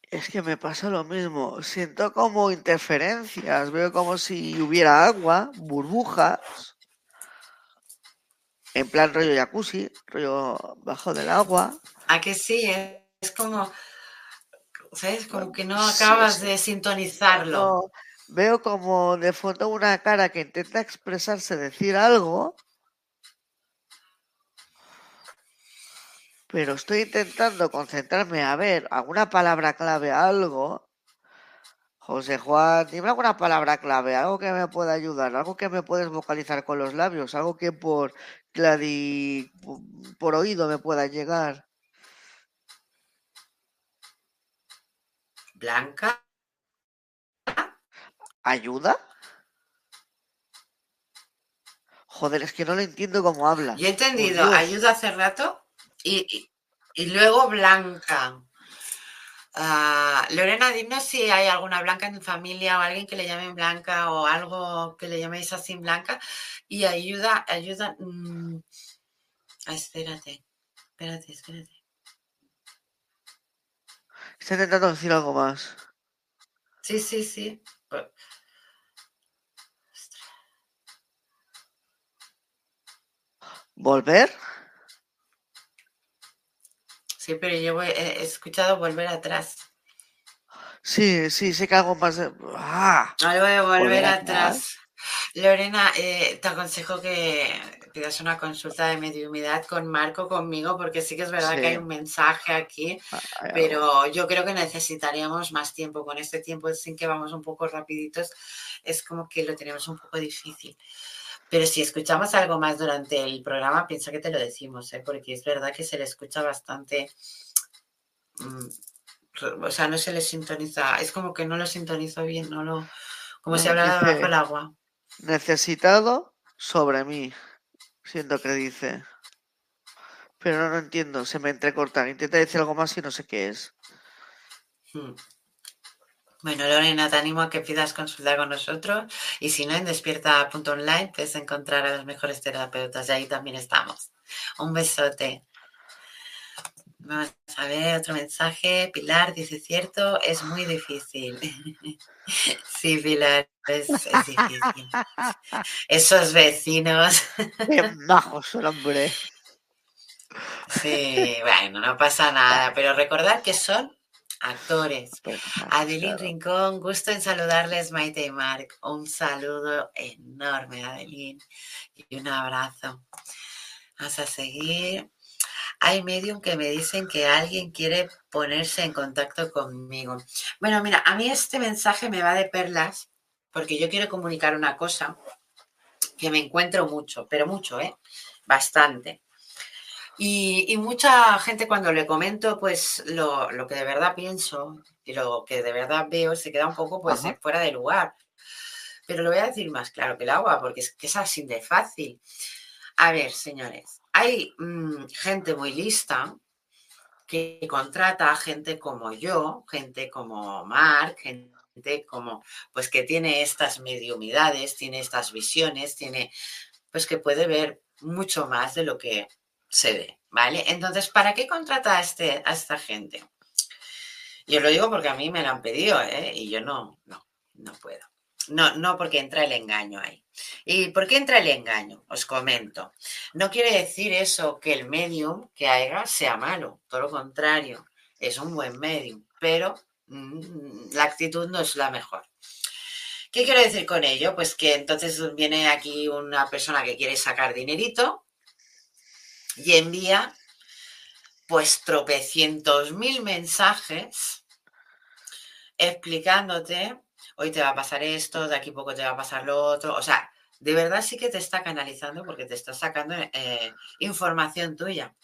Speaker 2: Es que me pasa lo mismo. Siento como interferencias. Veo como si hubiera agua, burbujas. En plan rollo jacuzzi, rollo bajo del agua.
Speaker 1: ¿A que sí? Es como, ¿sabes? Como que no acabas de sintonizarlo.
Speaker 2: veo como de fondo una cara que intenta expresarse, decir algo. Pero estoy intentando concentrarme a ver alguna palabra clave, algo. José Juan, dime alguna palabra clave, algo que me pueda ayudar, algo que me puedes vocalizar con los labios, algo que por cladi, por oído me pueda llegar.
Speaker 1: Blanca.
Speaker 2: ¿Ayuda? Joder, es que no lo entiendo cómo habla.
Speaker 1: Yo he entendido, ayuda hace rato y, luego Blanca. Ah, Lorena, dime si hay alguna blanca en tu familia o alguien que le llamen blanca o algo que le llaméis así blanca. Y ayuda, ayuda. Mm, ah, espérate, espérate, espérate.
Speaker 2: Está intentando decir algo más.
Speaker 1: Sí, sí, sí. Pues
Speaker 2: ¿Volver?
Speaker 1: Sí, pero yo he escuchado volver atrás.
Speaker 2: Sí, sí, sé que algo más. ¡Ah!
Speaker 1: Algo de volver, atrás. Lorena, eh, te aconsejo que pidas una consulta de mediumidad con Marco, conmigo, porque sí que es verdad que hay un mensaje aquí, ah, pero yo creo que necesitaríamos más tiempo. Con este tiempo sin que vamos un poco rapiditos, es como que lo tenemos un poco difícil. Pero si escuchamos algo más durante el programa, piensa que te lo decimos, ¿eh? porque es verdad que se le escucha bastante... Mm, o sea, no se le sintoniza, es como que no lo sintonizo bien, no lo... Como si hablara bajo el agua.
Speaker 2: Necesitado sobre mí, siento que dice. Pero no lo entiendo, se me entrecorta. Intenta decir algo más y no sé qué es.
Speaker 1: Hmm. Bueno, Lorena, te animo a que pidas consulta con nosotros y si no, en despierta.online puedes encontrar a los mejores terapeutas y ahí también estamos. Un besote. Vamos a ver otro mensaje. Pilar dice, cierto, es muy difícil. *laughs* sí, Pilar, es, difícil. Esos vecinos.
Speaker 2: Qué majos hombre.
Speaker 1: sí, bueno, no pasa nada, pero recordar que son actores. Adeline Rincón, gusto en saludarles, Maite y Mark. Un saludo enorme, Adeline, y un abrazo. Vamos a seguir. Hay medium que me dicen que alguien quiere ponerse en contacto conmigo. Bueno, mira, a mí este mensaje me va de perlas porque yo quiero comunicar una cosa que me encuentro mucho, pero mucho, ¿eh? Bastante. Y, mucha gente cuando le comento pues lo, que de verdad pienso y lo que de verdad veo se queda un poco pues fuera de lugar. Pero lo voy a decir más claro que el agua porque es que es así de fácil. A ver, señores, hay mm, gente muy lista que contrata a gente como yo, gente como Mark, gente como, pues que tiene estas mediumidades, tiene estas visiones, tiene, pues que puede ver mucho más de lo que se ve, ¿vale? Entonces, ¿para qué contrata a, este, a esta gente? Yo lo digo porque a mí me lo han pedido, ¿eh? Y yo no, no, no puedo. No, no porque entra el engaño ahí. ¿Y por qué entra el engaño? Os comento. No quiere decir eso que el medium que haga sea malo, todo lo contrario, es un buen medium, pero mm, la actitud no es la mejor. ¿Qué quiero decir con ello? Pues que entonces viene aquí una persona que quiere sacar dinerito y envía pues tropecientos mil mensajes explicándote hoy te va a pasar esto, de aquí poco te va a pasar lo otro. O sea, de verdad sí que te está canalizando porque te está sacando eh, información tuya.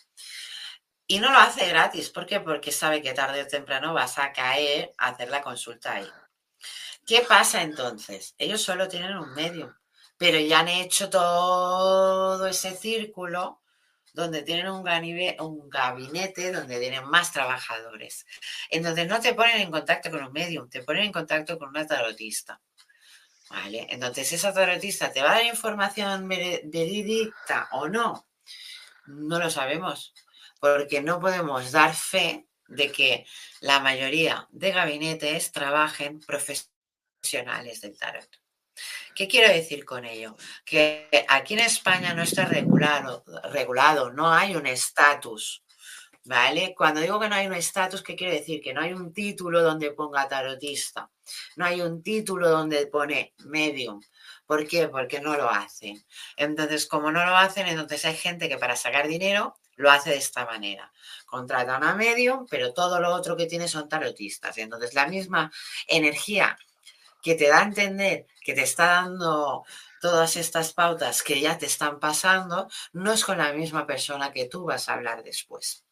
Speaker 1: Y no lo hace gratis. ¿Por qué? Porque sabe que tarde o temprano vas a caer a hacer la consulta ahí. ¿Qué pasa entonces? Ellos solo tienen un medio, pero ya han hecho todo ese círculo donde tienen un, un gabinete donde tienen más trabajadores. Entonces no te ponen en contacto con un medium, te ponen en contacto con una tarotista. ¿Vale? Entonces esa tarotista te va a dar información verídica o no. No lo sabemos, porque no podemos dar fe de que la mayoría de gabinetes trabajen profesionales del tarot. ¿Qué quiero decir con ello? Que aquí en España no está regulado, regulado no hay un estatus. ¿Vale? Cuando digo que no hay un estatus, ¿qué quiere decir? Que no hay un título donde ponga tarotista, no hay un título donde pone medium. ¿Por qué? Porque no lo hacen. Entonces, como no lo hacen, entonces hay gente que para sacar dinero lo hace de esta manera. Contratan a medium, pero todo lo otro que tiene son tarotistas. Entonces, la misma energía que te da a entender que te está dando todas estas pautas que ya te están pasando, no es con la misma persona que tú vas a hablar después.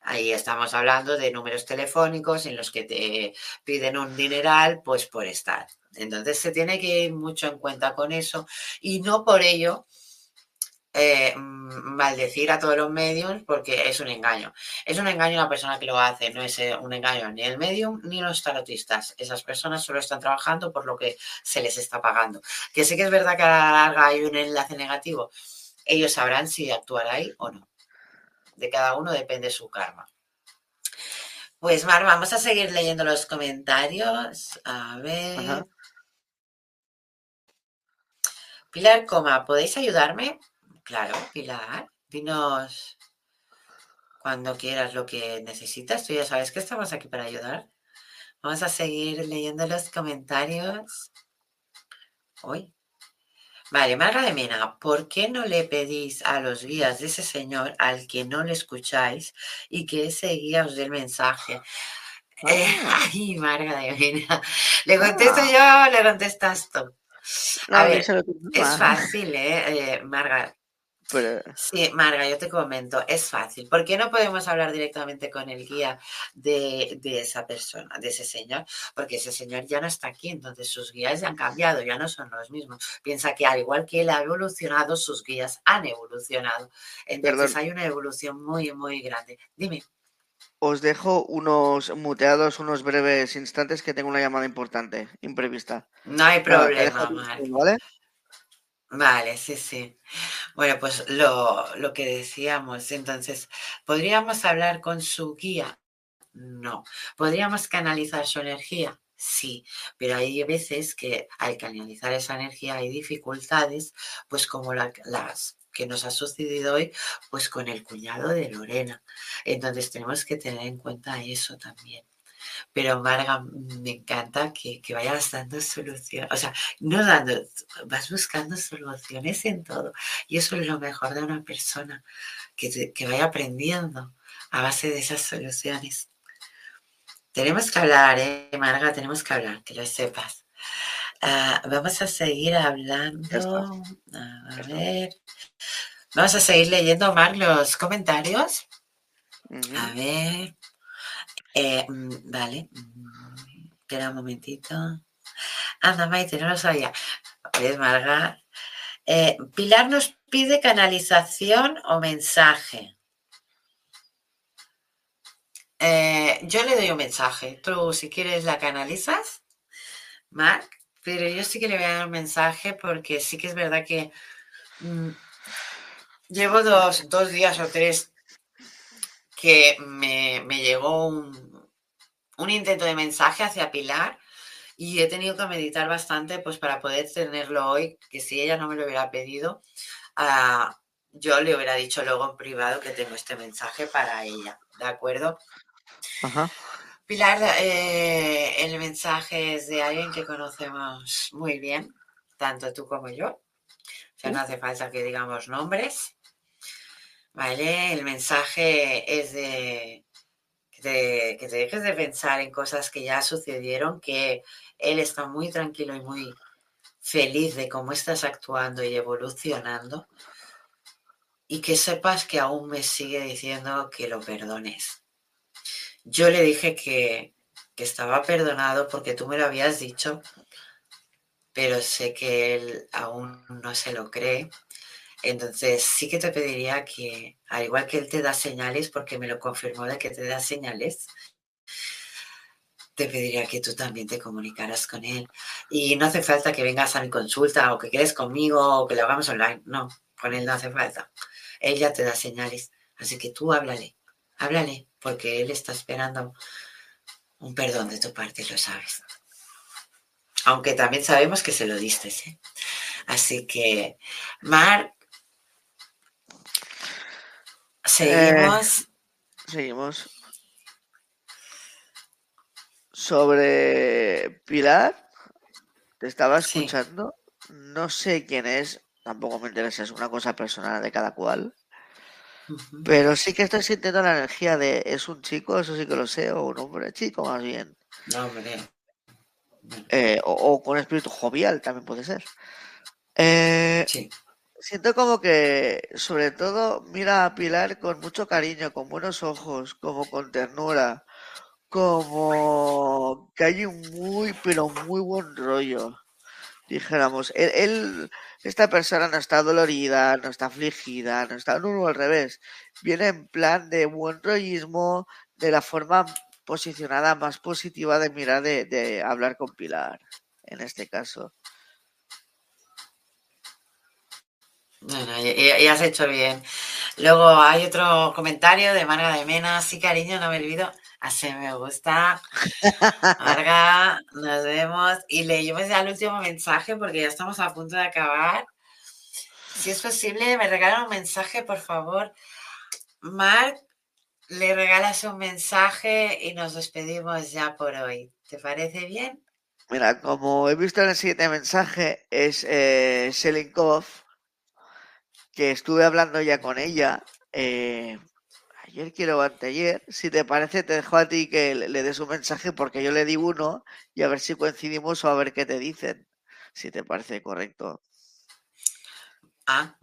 Speaker 1: Ahí estamos hablando de números telefónicos en los que te piden un dineral, pues por estar. Entonces se tiene que ir mucho en cuenta con eso y no por ello eh, mm, maldecir a todos los medios porque es un engaño. Es un engaño la persona que lo hace, no es eh, un engaño ni el medium ni los tarotistas. Esas personas solo están trabajando por lo que se les está pagando. Que sé que es verdad que a la larga hay un enlace negativo. Ellos sabrán si actuar ahí o no. De cada uno depende su karma. Pues Mar, vamos a seguir leyendo los comentarios. A ver. Pilar Coma, ¿podéis ayudarme? Claro, Pilar, dinos cuando quieras lo que necesitas. Tú ya sabes que estamos aquí para ayudar. Vamos a seguir leyendo los comentarios. Hoy. Vale, Marga de Mena, ¿por qué no le pedís a los guías de ese señor al que no le escucháis y que ese guía os dé el mensaje? Eh, ah. *laughs* ay, Marga de Mena. ¿Le contesto ah. yo o le contestas tú? A ver, es fácil, ¿eh? eh Marga, Sí, Marga, yo te comento, es fácil. ¿Por qué no podemos hablar directamente con el guía de, esa persona, de ese señor? Porque ese señor ya no está aquí, entonces sus guías ya han cambiado, ya no son los mismos. Piensa que al igual que él ha evolucionado, sus guías han evolucionado. Entonces hay una evolución muy, muy grande. Dime.
Speaker 2: Os dejo unos muteados, unos breves instantes que tengo una llamada importante, imprevista.
Speaker 1: No hay problema, ¿vale? Vale, sí, sí. Bueno, pues lo, lo que decíamos, entonces, ¿podríamos hablar con su guía? No. ¿Podríamos canalizar su energía? Sí, pero hay veces que al canalizar esa energía hay dificultades, pues como las que nos ha sucedido hoy, pues con el cuñado de Lorena. Entonces tenemos que tener en cuenta eso también. Pero Marga, me encanta que, vayas dando soluciones, o sea, no dando, vas buscando soluciones en todo. Y eso es lo mejor de una persona, que, vaya aprendiendo a base de esas soluciones. Tenemos que hablar, ¿eh, Marga? Tenemos que hablar, que lo sepas. Ah, vamos a seguir hablando. A ver. Vamos a seguir leyendo, Mar, los comentarios. A ver. Eh, mm, vale. Mm, espera un momentito. Anda, Maite, no lo sabía. ¿Ves, Marga? Eh, Pilar nos pide canalización o mensaje. Eh, yo le doy un mensaje. Tú, si quieres, la canalizas, Marc, pero yo sí que le voy a dar un mensaje porque sí que es verdad que mm, llevo dos, dos días o tres que me, llegó un, intento de mensaje hacia Pilar y he tenido que meditar bastante pues para poder tenerlo hoy, que si ella no me lo hubiera pedido, ah, yo le hubiera dicho luego en privado que tengo este mensaje para ella, ¿de acuerdo? Pilar, eh, el mensaje es de alguien que conocemos muy bien, tanto tú como yo. O sea, no hace falta que digamos nombres. ¿Vale? El mensaje es de que te, dejes de pensar en cosas que ya sucedieron, que él está muy tranquilo y muy feliz de cómo estás actuando y evolucionando y que sepas que aún me sigue diciendo que lo perdones. Yo le dije que, que estaba perdonado porque tú me lo habías dicho, pero sé que él aún no se lo cree entonces sí que te pediría que, al igual que él te da señales, porque me lo confirmó de que te da señales, te pediría que tú también te comunicaras con él. Y no hace falta que vengas a mi consulta o que quedes conmigo o que lo hagamos online. No, con él no hace falta. Él ya te da señales. Así que tú háblale, háblale, porque él está esperando un perdón de tu parte, lo sabes. Aunque también sabemos que se lo diste, ¿eh? Así que, Mar, seguimos.
Speaker 2: Eh, seguimos. Sobre Pilar, te estaba escuchando. No sé quién es, tampoco me interesa, es una cosa personal de cada cual. Pero sí que estoy sintiendo la energía de es un chico, eso sí que lo sé, o un hombre chico más bien.
Speaker 1: No, hombre.
Speaker 2: Eh, o, con espíritu jovial también puede ser. Eh,
Speaker 1: sí.
Speaker 2: Siento como que, sobre todo, mira a Pilar con mucho cariño, con buenos ojos, como con ternura, como que hay un muy, pero muy buen rollo dijéramos, él, esta persona no está dolorida, no está afligida, no está, no, al revés, viene en plan de buen rollismo, de la forma posicionada más positiva de mirar, de, hablar con Pilar, en este caso.
Speaker 1: Bueno, y, has hecho bien. Luego hay otro comentario de Marga de Mena. Sí, cariño, no me olvido. Así me gusta. *laughs* Marga, nos vemos. Y leímos ya el último mensaje porque ya estamos a punto de acabar. Si es posible, me regalan un mensaje, por favor. Marc, le regalas un mensaje y nos despedimos ya por hoy. ¿Te parece bien?
Speaker 2: Mira, como he visto en el siguiente mensaje, es eh, Selinkov, estuve hablando ya con ella. Eh, ayer quiero anteayer. Si te parece, te dejo a ti que le, des un mensaje porque yo le di uno y a ver si coincidimos o a ver qué te dicen. Si te parece correcto.
Speaker 1: Ah.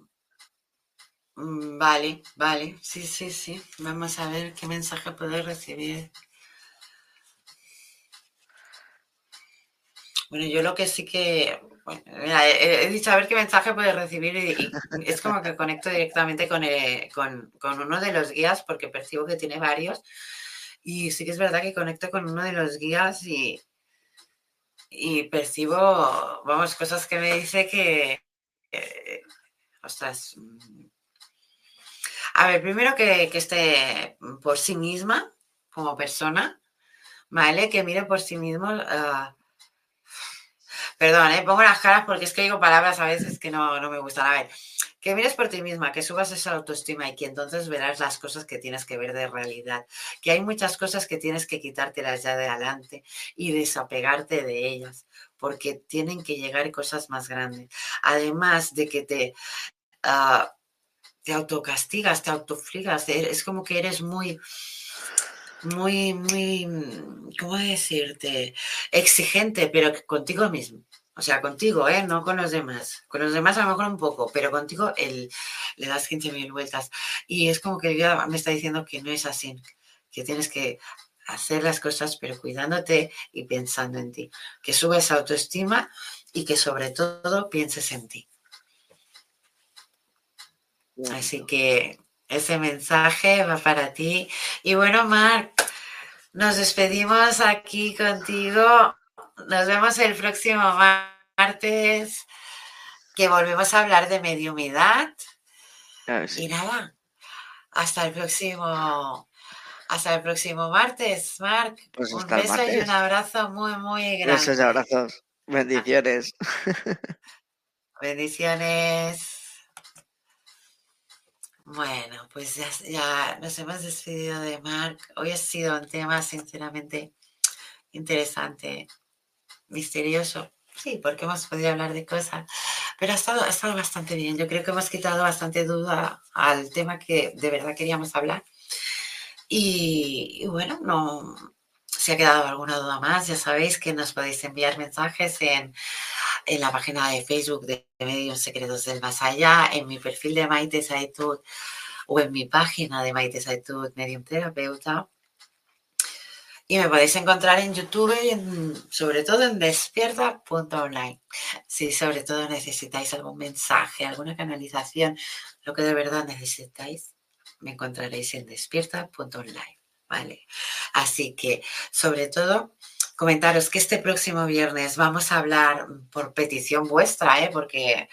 Speaker 1: Mm, vale, vale. Sí, sí, sí. Vamos a ver qué mensaje puedo recibir. Bueno, yo lo que sí que he, dicho a ver qué mensaje puedes recibir y, es como que conecto directamente eh, con, uno de los guías porque percibo que tiene varios y sí que es verdad que conecto con uno de los guías y, y percibo, vamos, cosas que me dice que, ostras, a ver, primero que, esté por sí misma como persona, ¿vale? Que mire por sí mismo. Ah, Perdón, ¿eh? pongo las caras porque es que digo palabras a veces que no, me gustan. A ver, que mires por ti misma, que subas esa autoestima y que entonces verás las cosas que tienes que ver de realidad. Que hay muchas cosas que tienes que quitártelas ya de adelante y desapegarte de ellas, porque tienen que llegar cosas más grandes. Además de que te, uh, te autocastigas, te autofrigas, es como que eres muy muy, muy, ¿cómo decirte? Exigente, pero contigo mismo. O sea, contigo, ¿eh? No con los demás. Con los demás a lo mejor un poco, pero contigo el, le das 15.000 vueltas. Y es como que el me está diciendo que no es así, que tienes que hacer las cosas, pero cuidándote y pensando en ti. Que subes autoestima y que sobre todo pienses en ti. Así que ese mensaje va para ti. Y bueno, Marc, nos despedimos aquí contigo. Nos vemos el próximo martes, que volvemos a hablar de mediumidad. Y nada, hasta el próximo, hasta el próximo martes, Marc.
Speaker 2: Pues
Speaker 1: un beso y un abrazo muy, muy grande.
Speaker 2: Besos y abrazos. Bendiciones.
Speaker 1: Bendiciones. Bueno, pues ya, nos hemos despedido de Marc. Hoy ha sido un tema sinceramente interesante, misterioso. Sí, porque hemos podido hablar de cosas, pero ha estado, ha estado bastante bien. Yo creo que hemos quitado bastante duda al tema que de verdad queríamos hablar. Y, bueno, no, si ha quedado alguna duda más, ya sabéis que nos podéis enviar mensajes en en la página de Facebook de Medios Secretos del Más Allá, en mi perfil de Maite Saitud o en mi página de Maite Saitud Medium Terapeuta. Y me podéis encontrar en YouTube y sobre todo en despierta.online. Si sobre todo necesitáis algún mensaje, alguna canalización, lo que de verdad necesitáis, me encontraréis en despierta.online. ¿Vale? Así que, sobre todo, comentaros que este próximo viernes vamos a hablar por petición vuestra, ¿eh? porque eh,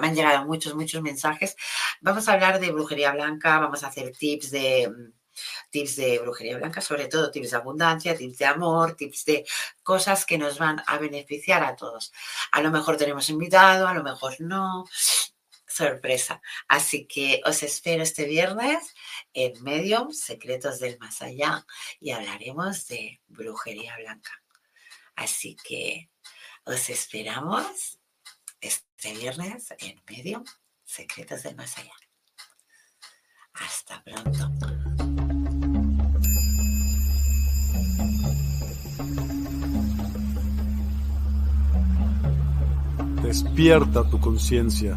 Speaker 1: me han llegado muchos, muchos mensajes. Vamos a hablar de brujería blanca, vamos a hacer tips de tips de brujería blanca, sobre todo tips de abundancia, tips de amor, tips de cosas que nos van a beneficiar a todos. A lo mejor tenemos invitado, a lo mejor no. Sorpresa. Así que os espero este viernes en Medium Secretos del Más Allá y hablaremos de brujería blanca. Así que os esperamos este viernes en Medium Secretos del Más Allá. Hasta pronto.
Speaker 3: Despierta tu conciencia.